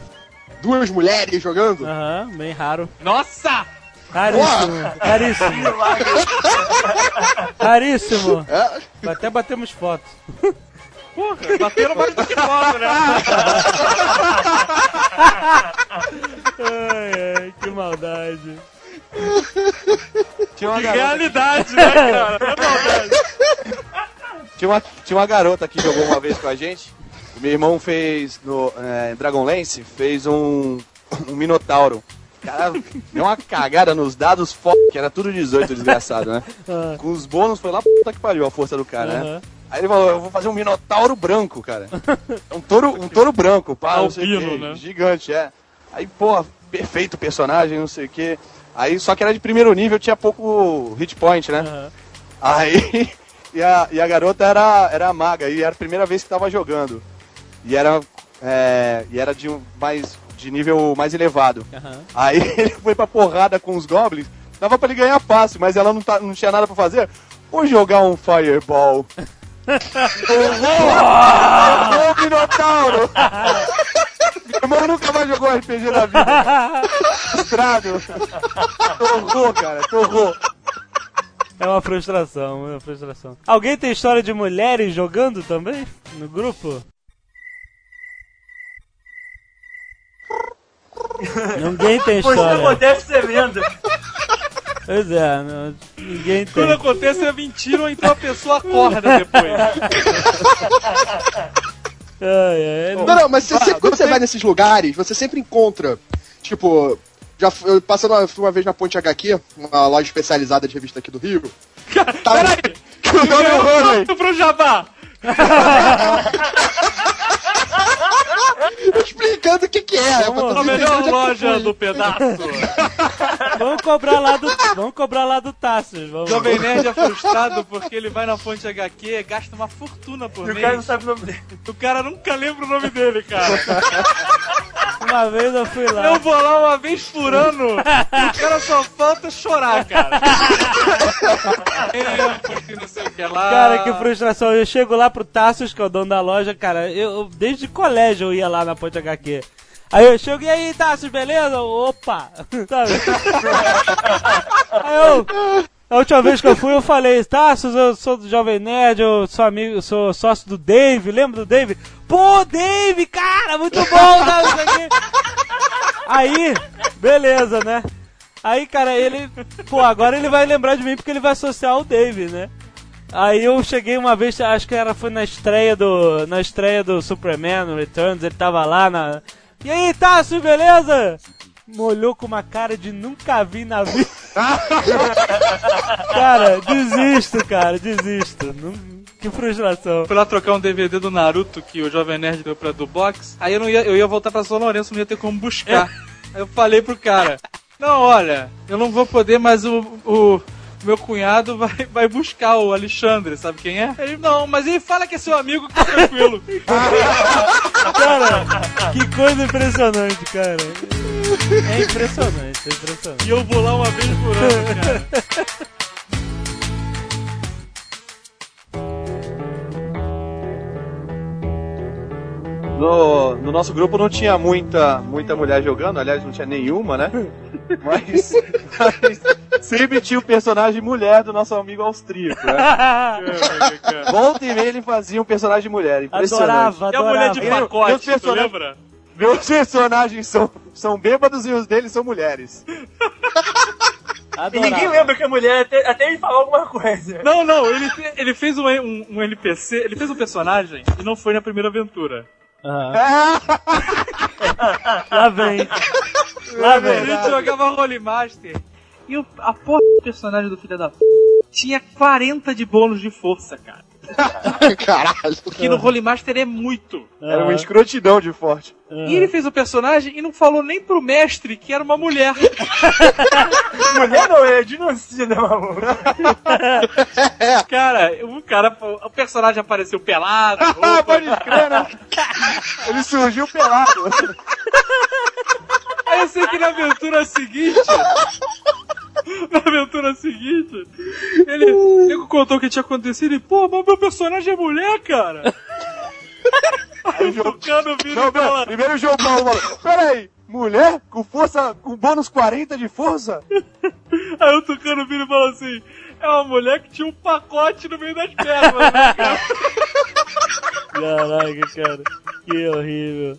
Duas mulheres jogando? aham, bem raro. Nossa! Raríssimo, caríssimo. Caríssimo. (laughs) É, Até batemos fotos. (laughs) Porra, bateram mais do que foto, né? Ai, ai, que maldade. Tinha uma garota, Realidade, né, cara? É maldade. tinha uma, tinha uma garota que jogou uma vez com a gente. O meu irmão fez no é, Dragonlance, fez um, um Minotauro. Cara, deu uma cagada nos dados foda, que era tudo 18, desgraçado, né? Ah, Com os bônus foi lá puta que pariu a força do cara, né? aham. Aí ele falou, eu vou fazer um minotauro branco, cara. Um touro, um touro branco, pá, não sei Albino, né? Gigante, é. Aí, pô, perfeito personagem, não sei o quê. Aí, só que era de primeiro nível, tinha pouco hit point, né? aham. Aí, (laughs) e a, e a garota era, era maga, e era a primeira vez que tava jogando. E era, é, e era de, um- mais, de nível mais elevado. Aham. Aí (laughs) ele foi pra porrada com os goblins, dava pra ele ganhar fácil, mas ela não, tá, não tinha nada pra fazer. Vou jogar um fireball. Errou! Errou o Minotauro! Meu irmão nunca mais jogou RPG na vida. Frustrado. Torrou, cara, torrou. É uma frustração, é uma frustração. Alguém tem história de mulheres jogando também? No grupo? Ninguém tem Pô, isso história. acontece tremendo. Pois é, não- ninguém Quando tem. acontece é mentira ou então a pessoa acorda depois. Ai, ai, Não, não, mas você, sempre quando você vai nesses lugares, você sempre encontra, tipo, já eu passando uma, fui uma vez na Ponte HQ, uma loja especializada de revista aqui do Rio. (laughs) Tava- Peraí! (laughs) O nome é pro Jabá! (laughs) explicando o que que é. é pra Vamos, A melhor é loja do pedaço. (laughs) Vamos cobrar lá do. Vamos cobrar lá do Tassos. Vamos. Jovem Nerd é frustrado porque ele vai na fonte HQ, gasta uma fortuna por E o mês. cara não sabe o nome dele. O cara nunca lembra o nome dele, cara. (laughs) Uma vez eu fui lá. Eu vou lá uma vez por ano e o cara só falta chorar, cara. Porque não sei o que lá. Cara, que frustração. Eu chego lá pro Tassos, que é o dono da loja, cara. Eu, eu- desde colégio eu ia lá na Ponte HQ. Aí eu chego, e aí, Tassos, beleza? Opa! (laughs) Sabe? Aí eu. A última vez que eu fui, eu falei, Tassos, eu sou do Jovem Nerd, eu sou amigo, sou sócio do Dave, lembra do Dave? Pô, Dave, cara, muito bom, tá, sei o quê. Aí, beleza, né? Aí, cara, ele. Pô, agora ele vai lembrar de mim porque ele vai associar o Dave, né? Aí eu cheguei uma vez, acho que era foi na estreia do. Na estreia do Superman Returns, ele tava lá na. E aí, Tassi, beleza? Molhou com uma cara de nunca vi na vida. (laughs) cara, desisto, cara, desisto. Não- Que frustração. Fui lá trocar um DVD do Naruto que o Jovem Nerd deu pra do box. Aí eu não ia, eu ia voltar pra São Lourenço, não ia ter como buscar. Aí eu falei pro cara: Não, olha, eu não vou poder, mas o, o meu cunhado vai, vai buscar o Alexandre, sabe quem é? Ele, não, mas ele fala que é seu amigo, que tá tranquilo. (laughs) Cara, que coisa impressionante, cara. É impressionante, é impressionante. e eu vou lá uma vez por ano, cara. No, no nosso grupo não tinha muita, muita mulher jogando, aliás, não tinha nenhuma, né? (laughs) Mas, mas sempre tinha o personagem mulher do nosso amigo austríaco, né? Volta e meia ele fazia um personagem mulher, impressionante. Adorava, E a mulher de adorava. Ele- pacote, meus tu personagens- lembra? Meus personagens são, são bêbados e os deles são mulheres. E ninguém lembra que a mulher, até, até ele falar alguma coisa. Não, não, ele, ele fez um, um, um NPC, ele fez um personagem e não foi na primeira aventura. Aham. (laughs) Lá vem. Lá A vem. gente jogava Holy Master e o, a porra do personagem do filho da p... tinha 40 de bônus de força, cara. (laughs) Caralho. Que no Holy Master é muito. Era uma escrotidão de forte. E ele fez o personagem e não falou nem pro mestre que era uma mulher. (laughs) Mulher não, é genocida, maluco. (laughs) Cara, o cara, o personagem apareceu pelado, Ah, pode crer, né? Ele surgiu pelado. Aí eu sei que na aventura seguinte. (laughs) Na aventura seguinte, ele, ele contou o que tinha acontecido e, pô, mas meu personagem é mulher, cara. (laughs) Aí o Tucano vira e fala, primeiro o João Paulo falou, peraí, mulher com força, com bônus 40 de força? (laughs) aí o Tucano vira e fala assim, é uma mulher que tinha um pacote no meio das pernas, né, cara? Caraca, cara. Que horrível.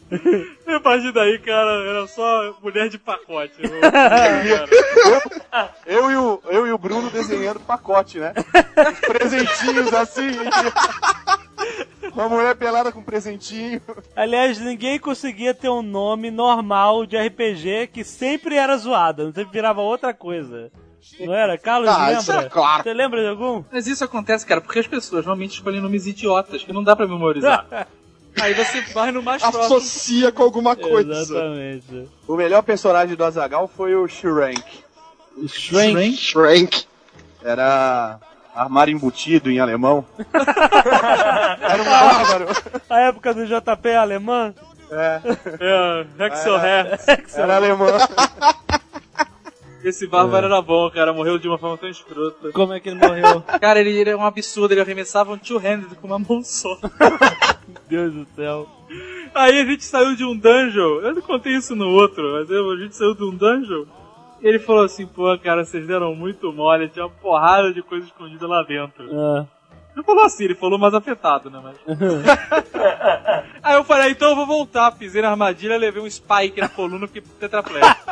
E (laughs) a partir daí, cara, era só mulher de pacote. cara. Eu e o, eu e o Bruno desenhando pacote, né? Os presentinhos assim. Uma mulher pelada com presentinho. Aliás, ninguém conseguia ter um nome normal de RPG que sempre era zoado, sempre virava outra coisa. Não era? Carlos, Ah, isso lembra? é claro. Você lembra de algum? Mas isso acontece, cara, porque as pessoas normalmente escolhem nomes idiotas que não dá pra memorizar. (laughs) Aí você vai no mais próximo. Associa com alguma coisa. Exatamente. O melhor personagem do Azagal foi o Shrank. Shrink. Shrank. Era armário embutido em alemão. (laughs) Era um bárbaro. A época do JP alemã. É, É, Hexorhertz. era alemão. (laughs) Esse bárbaro era bom, cara. Morreu de uma forma tão escrota. Como é que ele morreu? (laughs) Cara, ele era um absurdo. Ele arremessava um two-handed com uma mão só. (laughs) Deus do céu. Aí a gente saiu de um dungeon. Eu não contei isso no outro, mas a gente saiu de um dungeon. E ele falou assim, pô, cara, vocês deram muito mole. Tinha uma porrada de coisa escondida lá dentro. Ah, Não falou assim, ele falou mais afetado, né? Mas... (laughs) Aí eu falei, então eu vou voltar. Pisei na armadilha, levei um spike na coluna, fiquei tetraplégico.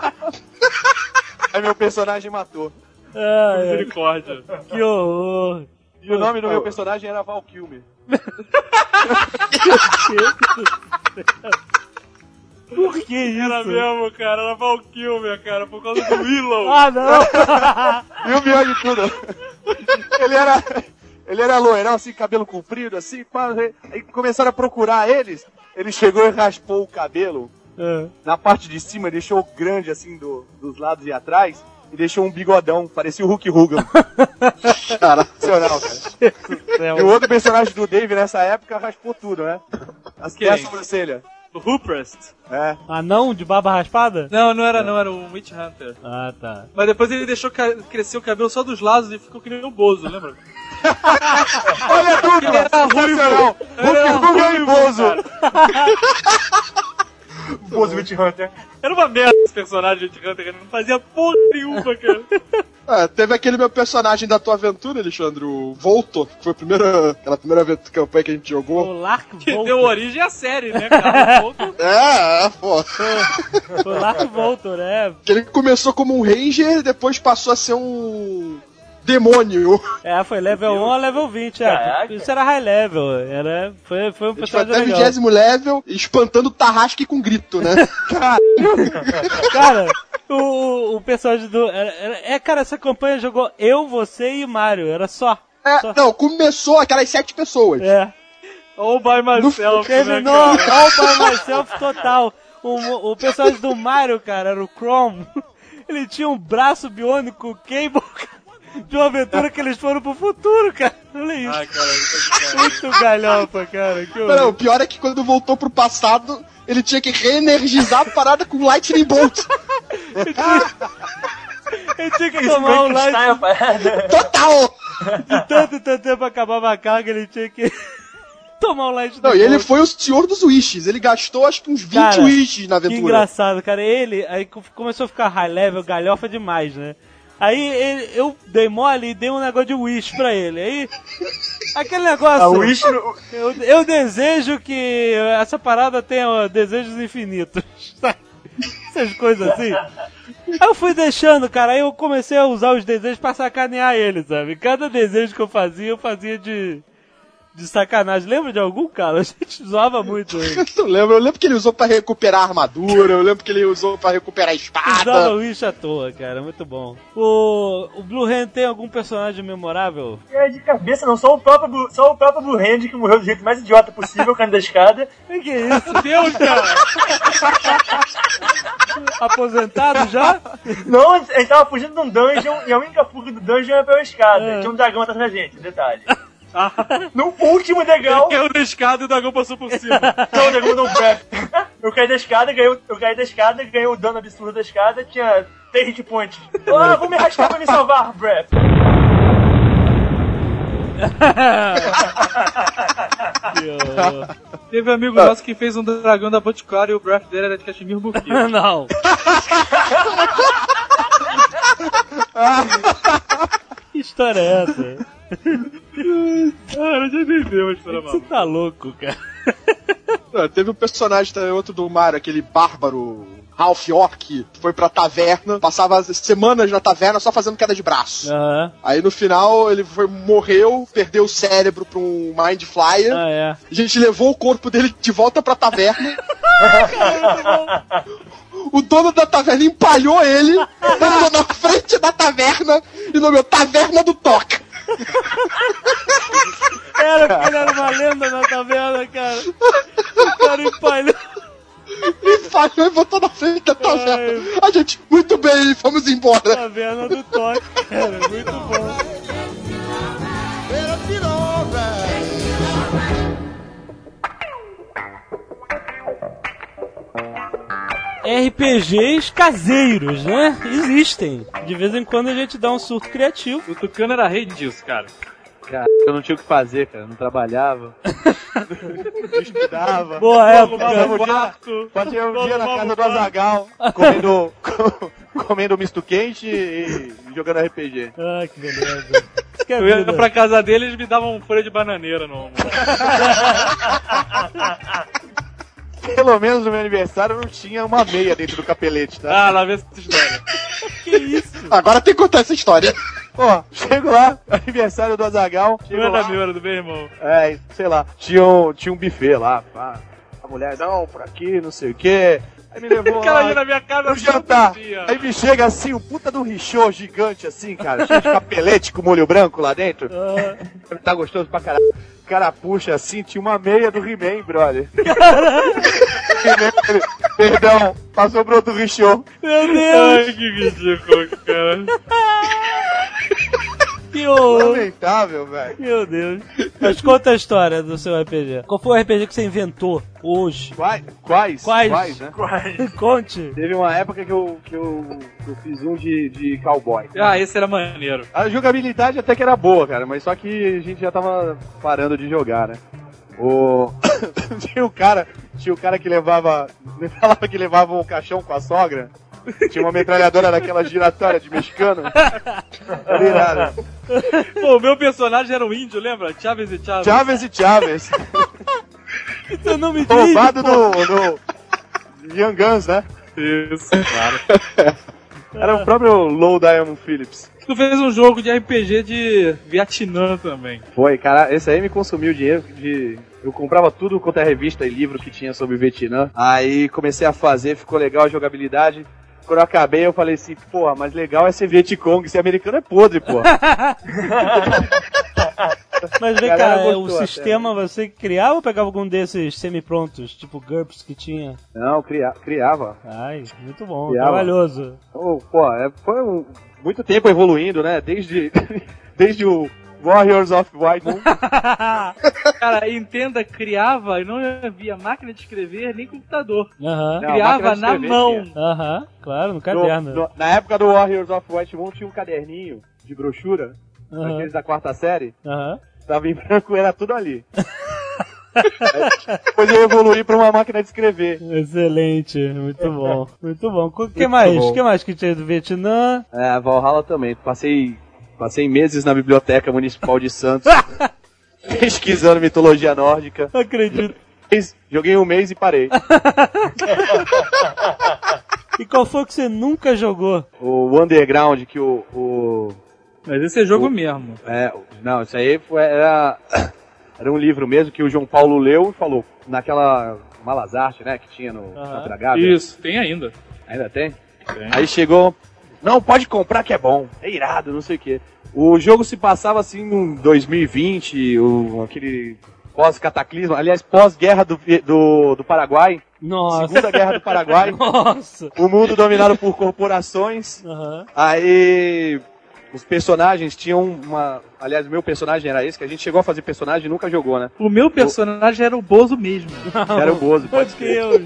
Aí meu personagem matou. ah, é. Misericórdia. que horror. E o nome do meu personagem era Val Kilmer. (laughs) Por que isso? Era mesmo, cara. Era Valkyrie, cara, por causa do Willow. Ah, não! (laughs) E o pior de tudo, ele era. Ele era loirão, assim, cabelo comprido, assim, aí começaram a procurar eles. Ele chegou e raspou o cabelo Ah, na parte de cima, deixou grande, assim, do- dos lados e atrás, e deixou um bigodão, parecia o Hulk Hogan. Cara, (laughs) Sensacional, cara. céu. E o outro personagem do Dave nessa época raspou tudo, né? As Quem? a sobrancelha. O Ruprest. É. Anão de barba raspada? Não, não era não, era o Witch Hunter. Ah, tá. Mas depois ele deixou ca- crescer o cabelo só dos lados e ficou que nem o Bozo, lembra? (laughs) Olha dúvida! Ele era! Era Hulk Hogan e ruivo, Bozo! (laughs) Bozo Witch Hunter. Era uma merda esse personagem de Hunter, ele não fazia porra nenhuma, cara. (laughs) ah, teve aquele meu personagem da tua aventura, Alexandre, o Voltor, que foi a primeira, aquela primeira aventura, campanha que a gente jogou. O Lark Que Voltor. deu origem à série, né, cara? O Voltor- (laughs) É, é, pô. O Lark Voltor, é. Que ele começou como um ranger e depois passou a ser um demônio. É, foi level 1 a level 20. É. Isso era high level. Era, foi, foi um personagem até legal. 20 level, espantando o Tarrasque com grito, né? (laughs) Cara, o, o, o personagem do. Era, era- é, cara, essa campanha jogou eu, você e Mario. Era só. É, Só. não, começou aquelas sete pessoas. É. All by myself, né, Terminou cara? all by myself total. O, o personagem do Mario, cara, era o Chrome. Ele tinha um braço biônico Cable de uma aventura que eles foram pro futuro, cara. Olha isso. Ah, cara, isso de cara. Muito galhofa, cara. Que Não, o pior é que quando voltou pro passado, ele tinha que reenergizar a parada com Lightning Bolt. (laughs) Ele tinha que tomar um light Frankenstein, a parada. (laughs) Total! de tanto e tanto tempo acabava a carga, ele tinha que (laughs) tomar um light Não, e ele foi o senhor dos wishes. Ele gastou acho que uns 20 Cara, wishes na Que aventura. engraçado, cara. Ele aí co- começou a ficar high level, galhofa demais, né? Aí ele- eu dei mole e dei um negócio de wish pra ele. Aí. Aquele negócio. A Wish no- Eu, eu desejo que essa parada tenha desejos infinitos. (laughs) sabe? Essas coisas assim. Aí eu fui deixando, cara. Aí eu comecei a usar os desejos pra sacanear ele, sabe? Cada desejo que eu fazia, eu fazia de. De sacanagem. Lembra de algum, cara? (laughs) A gente zoava muito ele. (laughs) Eu não lembro. Eu lembro que ele usou pra recuperar a armadura, eu lembro que ele usou pra recuperar a Usava espada. o Wish à toa, cara. Muito bom. O, o Blue Hand tem algum personagem memorável? É de cabeça, não. Só o próprio, Blue- só o próprio Blue Hand que morreu do jeito mais idiota possível, caindo da escada. (laughs) Que que é isso? Deus, cara! Aposentado já? Não, a gente tava fugindo de um dungeon e a única fuga do dungeon era pela escada. É. Tinha um dragão atrás da gente, detalhe. (laughs) No último degrau, Caiu na escada e o dragão passou por cima. (laughs) não, o dragão não breath. Eu caí da escada, ganhei, eu caí da escada, ganhei o dano absurdo da escada, tinha 3 hit points. Ah, vou me arrastar pra me salvar, horror. (laughs) Teve um amigo nosso que fez um dragão da Boticário e o breath dele era de Cachemir Buquê. Não. que história é essa? Cara, já entendeu a história Você tá louco, cara. Ah, Teve um personagem também, outro do Mario, aquele bárbaro Ralph que foi pra taverna, passava semanas na taverna só fazendo queda de braço. Aham. Aí no final ele foi, morreu, perdeu o cérebro pra um Mind Flyer. Ah, é. A gente levou o corpo dele de volta pra taverna. (laughs) o dono da taverna empalhou ele, (laughs) botou na frente da taverna e nomeou Taverna do Toca. Era porque ele era uma lenda na taverna, cara. O cara empalhou. Empalhou e botou na frente da taverna. A gente, muito bem, vamos embora. Taverna do toque, cara. Muito bom. RPGs caseiros, né? Existem. De vez em quando a gente dá um surto criativo. O Tucano era rei disso, cara. Cara, eu não tinha o que fazer, cara. Não trabalhava. não (laughs) estudava. Boa época. Passava o dia, passava o dia na casa do Azagal, comendo, (laughs) comendo misto quente e jogando RPG. Ah, que beleza. Que é Eu ia pra casa dele e eles me davam um folha de bananeira no. (laughs) Pelo menos no meu aniversário não tinha uma meia dentro do capelete, tá? Ah, lá vê essa história. (laughs) Que isso? Agora tem que contar essa história. Pô, (laughs) chego lá, aniversário do Azagal. Não era meu, era do meu irmão. É, sei lá, tinha um, tinha um buffet lá. pá. A mulher, não, por aqui, não sei o quê. Aí me levou O cara lá na minha casa no jantar. dia. Aí me chega assim, um puta do richô gigante assim, cara, cheio de capelete com molho branco lá dentro. Ah, Tá gostoso pra caralho. O cara puxa assim, tinha uma meia do He-Man, brother. He-Man, (laughs) ele, Perdão, passou pro outro richô. meu Deus, Ai, que ridículo, cara. (laughs) que horror. Lamentável, velho. Meu Deus. Mas conta a história do seu RPG. Qual foi o RPG que você inventou hoje? Quais? Quais? Quais? né? (laughs) Conte. Teve uma época que eu, que eu, que eu fiz um de, de cowboy. Ah, esse era maneiro. A jogabilidade até que era boa, cara, mas só que a gente já tava parando de jogar, né? O... (coughs) tinha o cara, tinha o cara que levava, ele (laughs) falava que levava um caixão com a sogra. Tinha uma metralhadora daquela giratória de mexicano. Irado. Pô, o meu personagem era um índio, lembra? Chaves e Chaves. Chaves e Chaves. Seu nome diz. Roubado do, do Young Guns, né? Isso, claro. Era o próprio Low Diamond Phillips. Tu fez um jogo de RPG de Vietnã também. Foi, cara, esse aí me consumiu dinheiro de. Eu comprava tudo quanto é revista e livro que tinha sobre Vietnã. Aí comecei a fazer, ficou legal a jogabilidade. Quando eu acabei, eu falei assim, porra, mas legal é ser Vietcong, ser americano é podre, porra. (laughs) Mas vem cá, é, o gostou até. sistema você criava ou pegava algum desses semi-prontos, tipo GURPS que tinha? Não, cria, criava. Ai, muito bom, Criava. trabalhoso. Oh, pô, é, foi um- muito tempo evoluindo, né? Desde, (laughs) desde o Warriors of White Moon. (laughs) Cara, entenda, criava e não havia máquina de escrever nem computador. Não, criava de na escrever mão. claro, no No- caderno. no- na época do Warriors of White Moon tinha um caderninho de brochura, Aham, aqueles da quarta série. aham. Tava em branco, era tudo ali. (laughs) Depois eu evoluí pra uma máquina de escrever. Excelente, muito bom, (laughs) muito bom. O que mais? O que mais que tinha do Vietnã? É, a Valhalla também. Passei, passei meses na Biblioteca Municipal de Santos (laughs) pesquisando mitologia nórdica. Não acredito. Joguei um mês e parei. (laughs) E qual foi que você nunca jogou? O Underground, que o. o Mas esse é jogo mesmo. é, não, isso aí foi, era. (coughs) Era um livro mesmo que o João Paulo leu e falou, naquela Malazarte, né, que tinha no Gávea. Isso, tem ainda. Ainda tem? Tem. Aí chegou, não, pode comprar que é bom, é irado, não sei o quê. O jogo se passava assim em 2020, o, aquele pós-cataclismo, aliás, pós-guerra do, do, do Paraguai, Nossa. Segunda Guerra do Paraguai, (laughs) Nossa. o mundo dominado por corporações, Aham. aí os personagens tinham uma... Aliás, o meu personagem era esse, que a gente chegou a fazer personagem e nunca jogou, né? O meu personagem era o Bozo mesmo. (laughs) Era o Bozo, pode. Deus.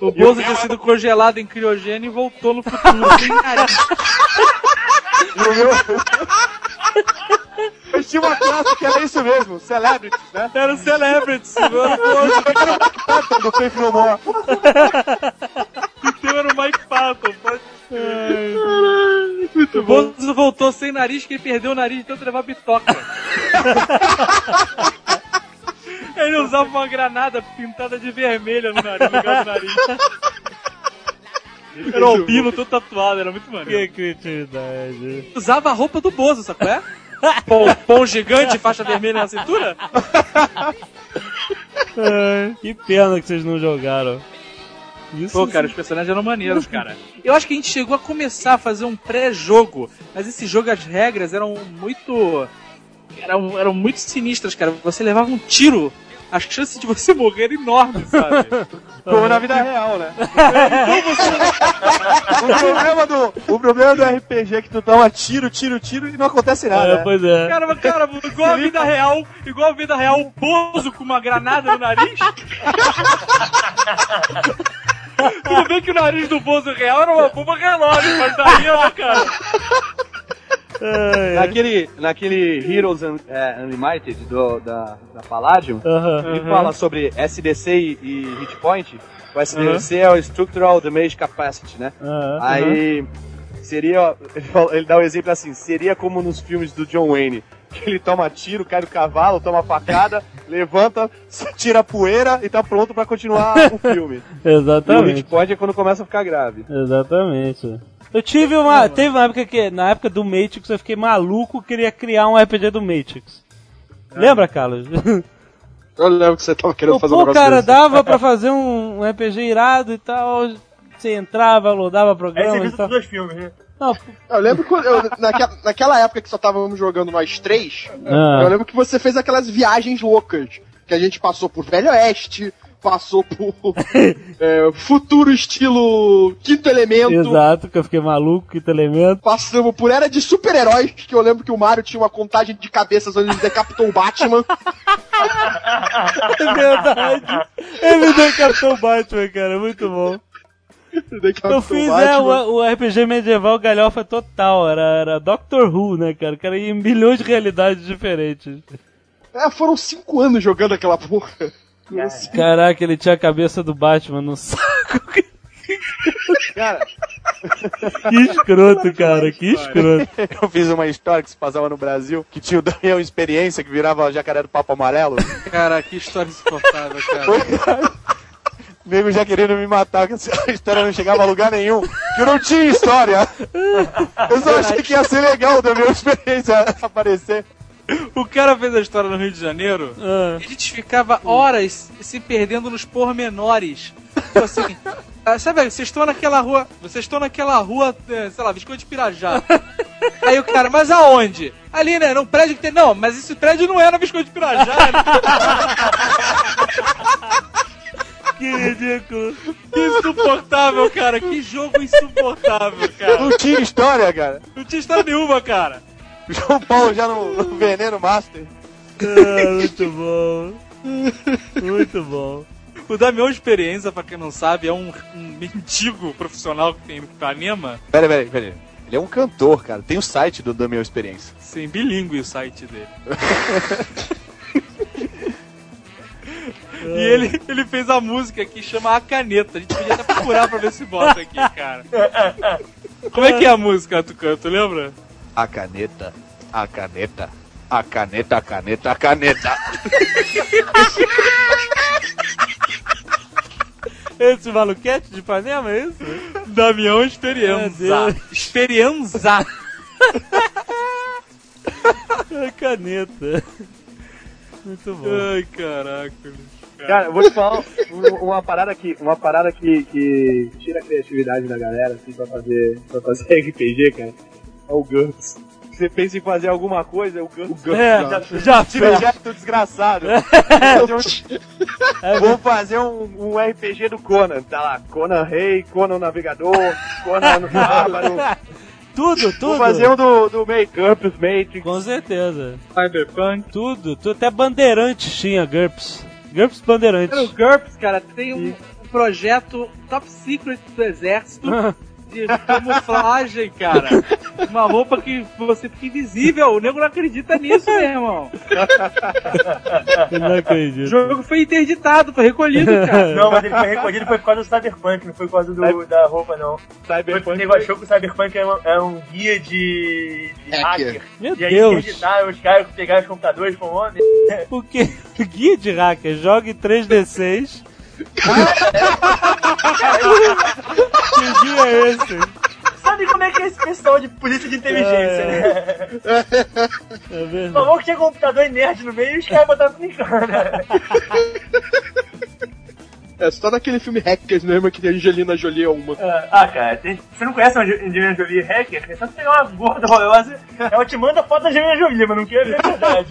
O Bozo tinha sido congelado em criogênio e voltou no futuro. (laughs) E o meu... Eu tinha uma classe que era isso mesmo, Celebrities, né? Era o Celebrity, o meu era o Bozo. Patton do Faith No More. O teu era o Mike Patton. Pode... o Bozo voltou sem nariz, que ele perdeu o nariz de tanto levar bitoca. (laughs) Ele usava uma granada pintada de vermelha no nariz, no lugar do nariz. Era um albino todo tatuado, era muito Que maneiro. criatividade. Usava a roupa do Bozo, sacou é? (laughs) Pão, pão gigante, faixa vermelha na cintura? (laughs) Ai, que pena que vocês não jogaram. Isso Pô, cara, os personagens eram maneiros, cara. Eu acho que a gente chegou a começar a fazer um pré-jogo, mas esse jogo, as regras eram muito. eram, eram muito sinistras, cara. Você levava um tiro, as chances de você morrer eram enormes, sabe? (laughs) Como na vida real, né? o, problema do, o problema do RPG é que tu toma tiro, tiro, tiro e não acontece nada. É, né? pois é. Cara, mas, cara, igual a vida real, igual a vida real, o Bozo com uma granada no nariz. (laughs) Bem que o nariz do Bozo real era uma bomba relógio, mas daí, né, cara? Ai, (laughs) ai. Naquele, naquele Heroes Un- é, Unlimited do, da, da Palladium, Aham. ele fala sobre SDC e, e Hit Point. O SDC é o Structural Damage Capacity, né? Aí seria. Ele, dá um exemplo assim: seria como nos filmes do John Wayne. Que (laughs) ele toma tiro, cai do cavalo, toma facada, (laughs) levanta, tira a poeira e tá pronto pra continuar o (laughs) filme. E o hit Exatamente. point é quando começa a ficar grave. Exatamente. Eu tive uma. Teve uma época que, na época do Matrix, eu fiquei maluco, queria criar um RPG do Matrix. Lembra, Carlos? Eu lembro que você tava querendo fazer um Pô, negócio cara, desse. dava pra fazer um, um RPG irado e tal. Você entrava, loadava Aí você programa viu e os dois filmes, né? Não, (laughs) Eu lembro quando. eu- naquela, naquela época que só estávamos jogando nós três, Ah. eu lembro que você fez aquelas viagens loucas. Que a gente passou por Velho Oeste, passou por (laughs) é, futuro estilo Quinto Elemento. exato, que eu fiquei maluco, quinto elemento. Passamos por Era de Super-Heróis, que eu lembro que o Mario tinha uma contagem de cabeças onde ele decapitou o Batman. (laughs) É verdade. Ele decapitou o Batman, cara, muito bom. Decapitou Eu fiz é, o, o RPG medieval galhofa total, era, era Doctor Who, né, cara? O cara ia em milhões de realidades diferentes. É, foram cinco anos jogando aquela porra. Caraca, ele tinha a cabeça do Batman no saco. Cara, Que escroto, cara, que escroto. eu fiz uma história que se passava no Brasil, que tinha o Daniel Experiência, que virava jacaré do Papo Amarelo. Cara, que história insuportável, cara. (laughs) O nego já querendo me matar, que a história não chegava a lugar nenhum. Que eu não tinha história. Eu só achei que ia ser legal da minha experiência aparecer. O cara fez a história no Rio de Janeiro Ah, e a gente ficava horas se perdendo nos pormenores. Tipo assim, (laughs) ah, sabe, vocês estão naquela rua, vocês estão naquela rua, eh, sei lá, Visconde de Pirajá. (laughs) Aí o cara, mas aonde? Ali, né, num prédio que tem... Não, mas esse prédio não é na Visconde de Pirajá. né? (laughs) que ridículo. Que insuportável, cara. Que jogo insuportável, cara. Não tinha história, cara. Não tinha história nenhuma, cara. João Paulo já no, no Veneno Master. Ah, muito bom. Muito bom. O Damião Experiência, pra quem não sabe, é um, um mendigo profissional que tem no Ipanema. Pera, pera, pera. Ele é um cantor, cara. Tem o site do Daniel Experiência. Sim, bilíngue o site dele. (laughs) E ele, ele fez a música que chama A Caneta. A gente podia até procurar pra ver se bota aqui, cara. Como é que é a música, Tucano? Tu lembra? A caneta, a caneta, a caneta, a caneta, a caneta. (laughs) Esse maluquete de Ipanema, é isso? Damião Experienza. Experienza. É (laughs) caneta. Muito bom. Ai, caraca. Cara, eu vou te falar um- uma parada que, uma parada que, que tira a criatividade da galera, assim, pra fazer, pra fazer (laughs) RPG, cara. É o GURPS. Você pensa em fazer alguma coisa, é o GURPS. É, já Esse fez. projeto desgraçado. É, Vou fazer um, um RPG do Conan. Tá lá, Conan Rei, Conan Navegador, Conan Bárbaro. Tudo, (laughs) tudo. Vou fazer um do, do Make-up, os Matrix. Com certeza. Cyberpunk. Tudo, tudo. Até Bandeirantes tinha GURPS. GURPS Bandeirantes. Cara, o GURPS, cara, tem um, um projeto top secret do exército (laughs) de camuflagem, cara. Uma roupa que você fica invisível. O nego não acredita nisso, meu irmão. Eu não O acredito. jogo foi interditado, foi recolhido, cara. (laughs) Não, mas ele foi recolhido foi por causa do Cyberpunk, não foi por causa do, da roupa, não. Foi porque o Cyberpunk. nego achou que o Cyberpunk era, uma- era um guia de, de Hacker. hacker. Meu E aí Deus. interditaram os caras pegaram os computadores com homem. Porque (laughs) guia de hacker, jogue 3D6. Que guia é esse? Sabe como é que é esse pessoal de polícia de inteligência, É. né? É verdade. Falou que tinha computador e nerd no meio e os caras botaram brincando. É só naquele filme Hackers mesmo que tem a Angelina Jolie é uma. Ah, cara, tem- você não conhece a Angelina Jolie hacker? É só você pegar uma gorda horrorosa, ela te manda foto da Angelina Jolie, mas não quer ver a verdade.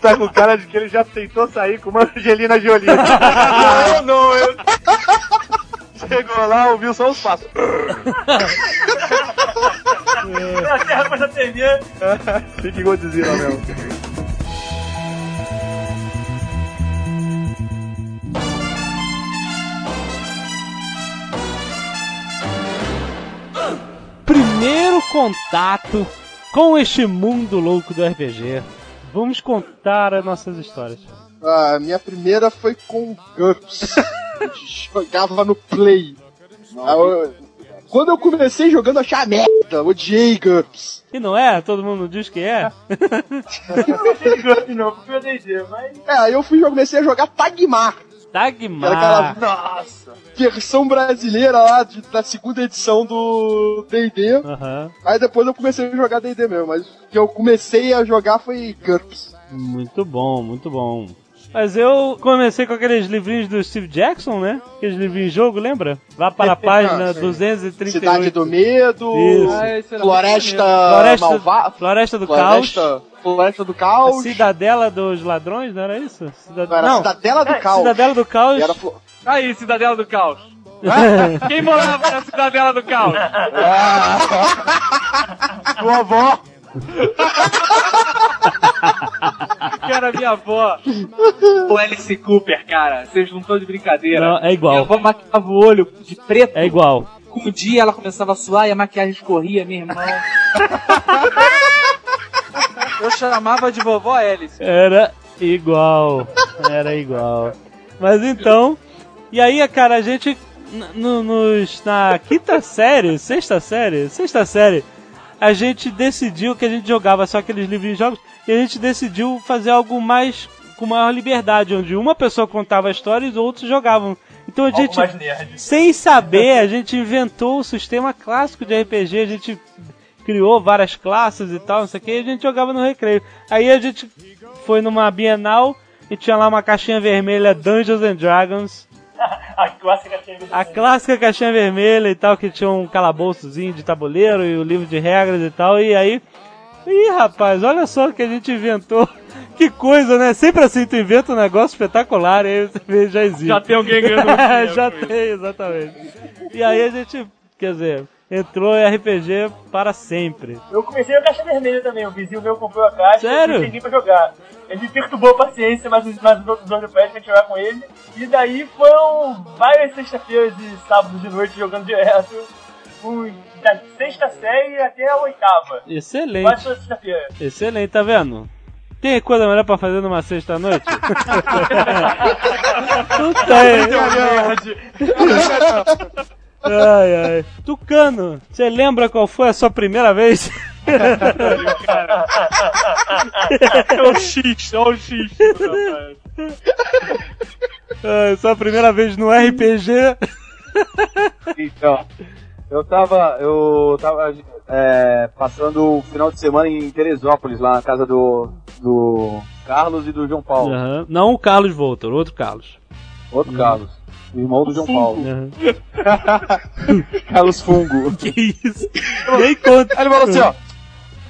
Tá com cara de que ele já tentou sair com uma Angelina Jolie. não, não, eu... Chegou lá, ouviu só os passos. A terra começa a tremer. Fique Godzilla mesmo. Primeiro contato com este mundo louco do RPG. Vamos contar as nossas histórias. A minha primeira foi com GURPS. A (laughs) gente jogava no Play. Aí eu- Quando eu comecei jogando, eu achei a merda. Odiei GURPS. E não é? Todo mundo diz que é? (laughs) de novo, porque eu D&D, mas... É, aí eu fui comecei a jogar Tagmar. Era aquela Dagmar. Nossa! versão brasileira lá de- da segunda edição do D&D. Aham. Aí depois eu comecei a jogar D&D mesmo, mas o que eu comecei a jogar foi GURPS. Muito bom, muito bom. Mas eu comecei com aqueles livrinhos do Steve Jackson, né? Aqueles livrinhos de jogo, lembra? Vá para a (laughs) página Ah, sim. 238. Cidade do Medo, Isso. Ah, Floresta, Floresta, Malvada, Floresta do Caos. Floresta, Floresta do A Caos, Cidadela dos Ladrões, não era isso? Cida- Era Não, Cidadela do É, Caos. Cidadela do Caos. Era Aí, Cidadela do Caos. Quem morava na Cidadela do Caos? (laughs) Sua avó. (laughs) Que era minha avó. O Alice Cooper, cara. Vocês não estão de brincadeira. Não, é igual. Minha avó maquiava o olho de preto. É igual. Com o dia ela começava a suar e a maquiagem escorria, meu irmão. (laughs) Eu chamava de vovó Alice. Era igual. Era igual. Mas então. E aí, cara, a gente. no- nos, na quinta série, sexta série, sexta série, a gente decidiu que a gente jogava só aqueles livros de jogos e a gente decidiu fazer algo mais com maior liberdade, onde uma pessoa contava a história e os outros jogavam. Então a Algo gente, sem saber, a gente inventou o sistema clássico de RPG, a gente criou várias classes e tal, não sei o que, e a gente jogava no recreio. Aí a gente foi numa Bienal e tinha lá uma caixinha vermelha Dungeons and Dragons, (laughs) A clássica que a clássica caixinha vermelha e tal, que tinha um calabouçozinho de tabuleiro e o livro de regras e tal, e aí. Ih, rapaz, olha só o que a gente inventou. (laughs) Que coisa, né? Sempre assim, tu inventa um negócio espetacular e aí você vê, já existe. Já tem alguém ganhando (laughs) Já tem, exatamente. E aí a gente, quer dizer, entrou em RPG para sempre. Eu comecei a caixa vermelha também, o vizinho meu comprou a caixa Sério? e eu cheguei pra jogar. Ele me perturbou a paciência, mas, os outros dois do prédio pra gente jogar com ele. E daí foram várias sexta-feiras e sábados de noite jogando direto. Fui da sexta série até a oitava. Quase Excelente, toda sexta-feira. excelente, tá vendo? Tem coisa melhor pra fazer numa sexta-noite? (laughs) Não tem. (laughs) Ai, ai. Tucano, você lembra qual foi a sua primeira vez? (laughs) É o X, é o X. Ai, sua primeira vez no RPG? Então, Eu tava. Eu tava é, passando o final de semana em Teresópolis, lá na casa do. do Carlos e do João Paulo. Aham. Não o Carlos Voltor, outro Carlos. Outro Carlos. O irmão do João Paulo. Aham. (laughs) Carlos Fungo. (laughs) Que isso? Nem conta. Aí ele falou assim, ó.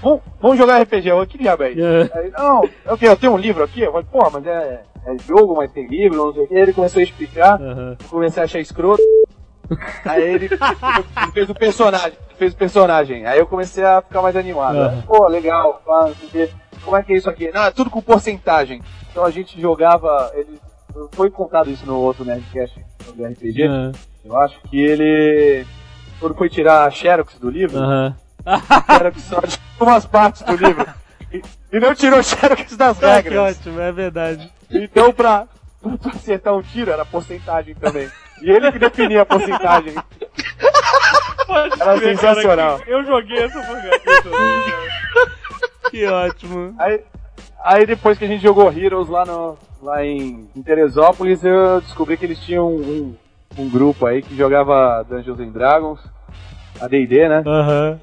Vamos, vamos jogar RPG. Eu, que diabo é isso? Aí, não, é o quê? Eu tenho um livro aqui? Eu falei, pô, mas é, é jogo, mas tem livro, não sei o quê. Ele começou a explicar, eu comecei a achar escroto. Aí ele, (laughs) fez o personagem, fez o personagem. Aí eu comecei a ficar mais animado. Aham. Pô, legal, pá, não sei o quê. Como é que é isso aqui? Não, é tudo com porcentagem. Então a gente jogava. Ele, foi contado isso no outro Nerdcast sobre RPG. Aham. Eu acho que ele. Quando foi tirar a Xerox do livro, Aham. Xerox só de umas partes do livro. E, e não tirou Xerox das (laughs) que regras. ótimo, é verdade. Então, pra, pra tu acertar um tiro, era porcentagem também. E ele que definia a porcentagem. Era sensacional. Eu joguei essa porcaria Que ótimo. Aí, aí depois que a gente jogou Heroes lá, no, lá em, em Teresópolis, eu descobri que eles tinham um, um grupo aí que jogava Dungeons and Dragons, a D&D, né? Aham.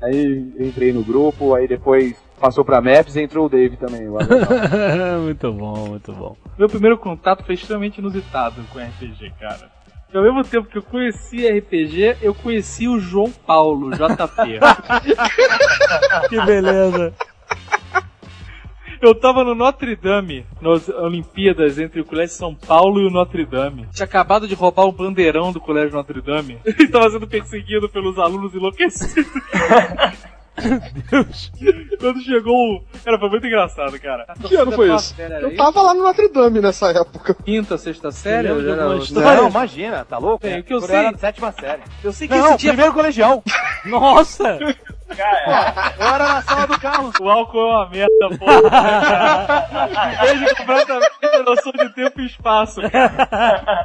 Aí entrei no grupo, aí depois passou pra Maps e entrou o Dave também. lá no- (laughs) muito bom, muito bom. Meu primeiro contato foi extremamente inusitado com RPG, cara. E ao mesmo tempo que eu conheci RPG, eu conheci o João Paulo, JP. (laughs) Que beleza. Eu tava no Notre Dame, nas Olimpíadas entre o Colégio São Paulo e o Notre Dame. Tinha acabado de roubar o bandeirão do Colégio Notre Dame (laughs) e tava sendo perseguido pelos alunos enlouquecidos. Deus. Quando chegou. Cara, foi muito engraçado, cara. Que ano foi isso? Eu tava lá no Notre Dame nessa época. Quinta, sexta série? eu já história? Não, imagina, tá louco? É, o que eu sei- sétima série. Eu sei que Não, esse dia primeiro colegial. (laughs) Nossa! Cara, Eu era na sala do Carlos. O álcool é uma merda, porra. Vejo completamente a noção de tempo e espaço.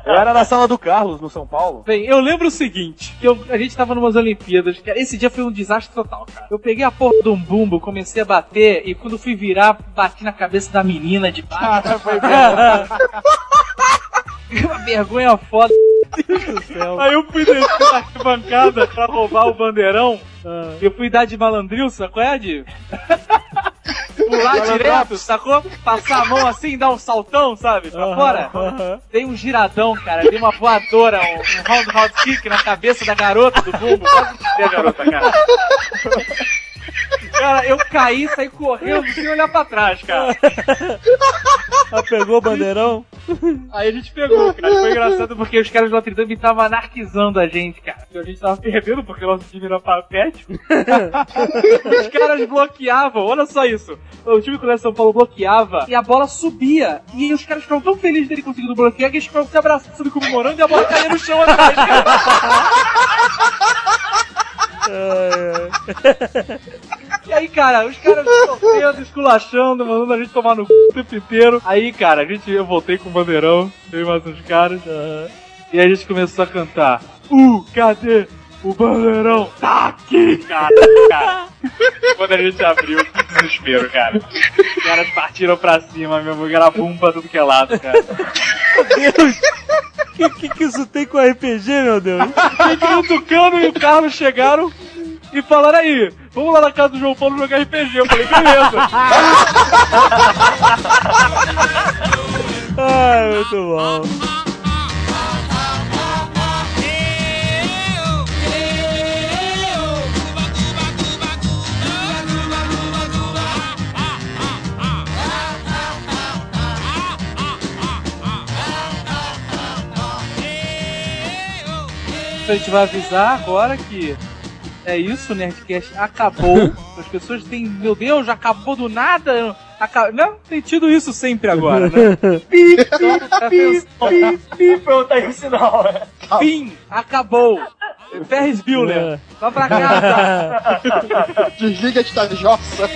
Eu era na sala do Carlos, no São Paulo. Bem, eu lembro o seguinte, que eu- a gente tava numas Olimpíadas, cara, esse dia foi um desastre total, cara. Eu peguei a porra de um bumbo, comecei a bater, e quando fui virar, bati na cabeça da menina de baixo. Foi (laughs) (laughs) Uma vergonha foda. Aí eu fui descer na arquibancada pra roubar o bandeirão. Eu fui dar de malandril, sacou? É de... (laughs) Pular direto, sacou? Passar a mão assim, dar um saltão, sabe? Pra fora. Aham. Dei um giradão, cara. Dei uma voadora, um, um round round kick na cabeça da garota do bumbo. Quase a garota, cara. (laughs) Cara, eu caí saí correndo sem olhar pra trás, cara. Ah, pegou o bandeirão? Aí a gente pegou, cara. Foi engraçado porque os caras do Notre Dame estavam anarquizando a gente, cara. A gente tava perdendo porque o nosso time era patético. os caras bloqueavam, olha só isso. O time do São Paulo bloqueava e a bola subia. E os caras ficavam tão felizes dele conseguindo bloquear que eles ficavam se abraçando e comemorando e a bola caía no chão atrás, cara. E aí, cara, os caras sofrendo, esculachando, mandando a gente tomar no c... o tempo inteiro. Aí, cara, a gente, eu voltei com o bandeirão, eu e mais uns caras. E aí a gente começou a cantar. Uh, cadê o bandeirão? Tá aqui, cara. cara. Quando a gente abriu, que desespero, cara. Os caras partiram pra cima mesmo, era bum pra tudo que é lado, cara. Deus! (laughs) O que, que isso tem com RPG, meu Deus? Fiquei o Tucano e o Carlos chegaram e falaram aí, vamos lá na casa do João Paulo jogar RPG. Eu falei, beleza. (laughs) Ai, muito bom. A gente vai avisar agora que é isso, Nerdcast acabou. (laughs) As pessoas têm, meu Deus, já acabou do nada. Aca- Não, tem tido isso sempre agora, né? (laughs) pi, pi, pi, pi, pi, pronto, aí o sinal. né? Fim, acabou. Ferris Bueller, vá pra casa. (laughs) Desliga esta jossa.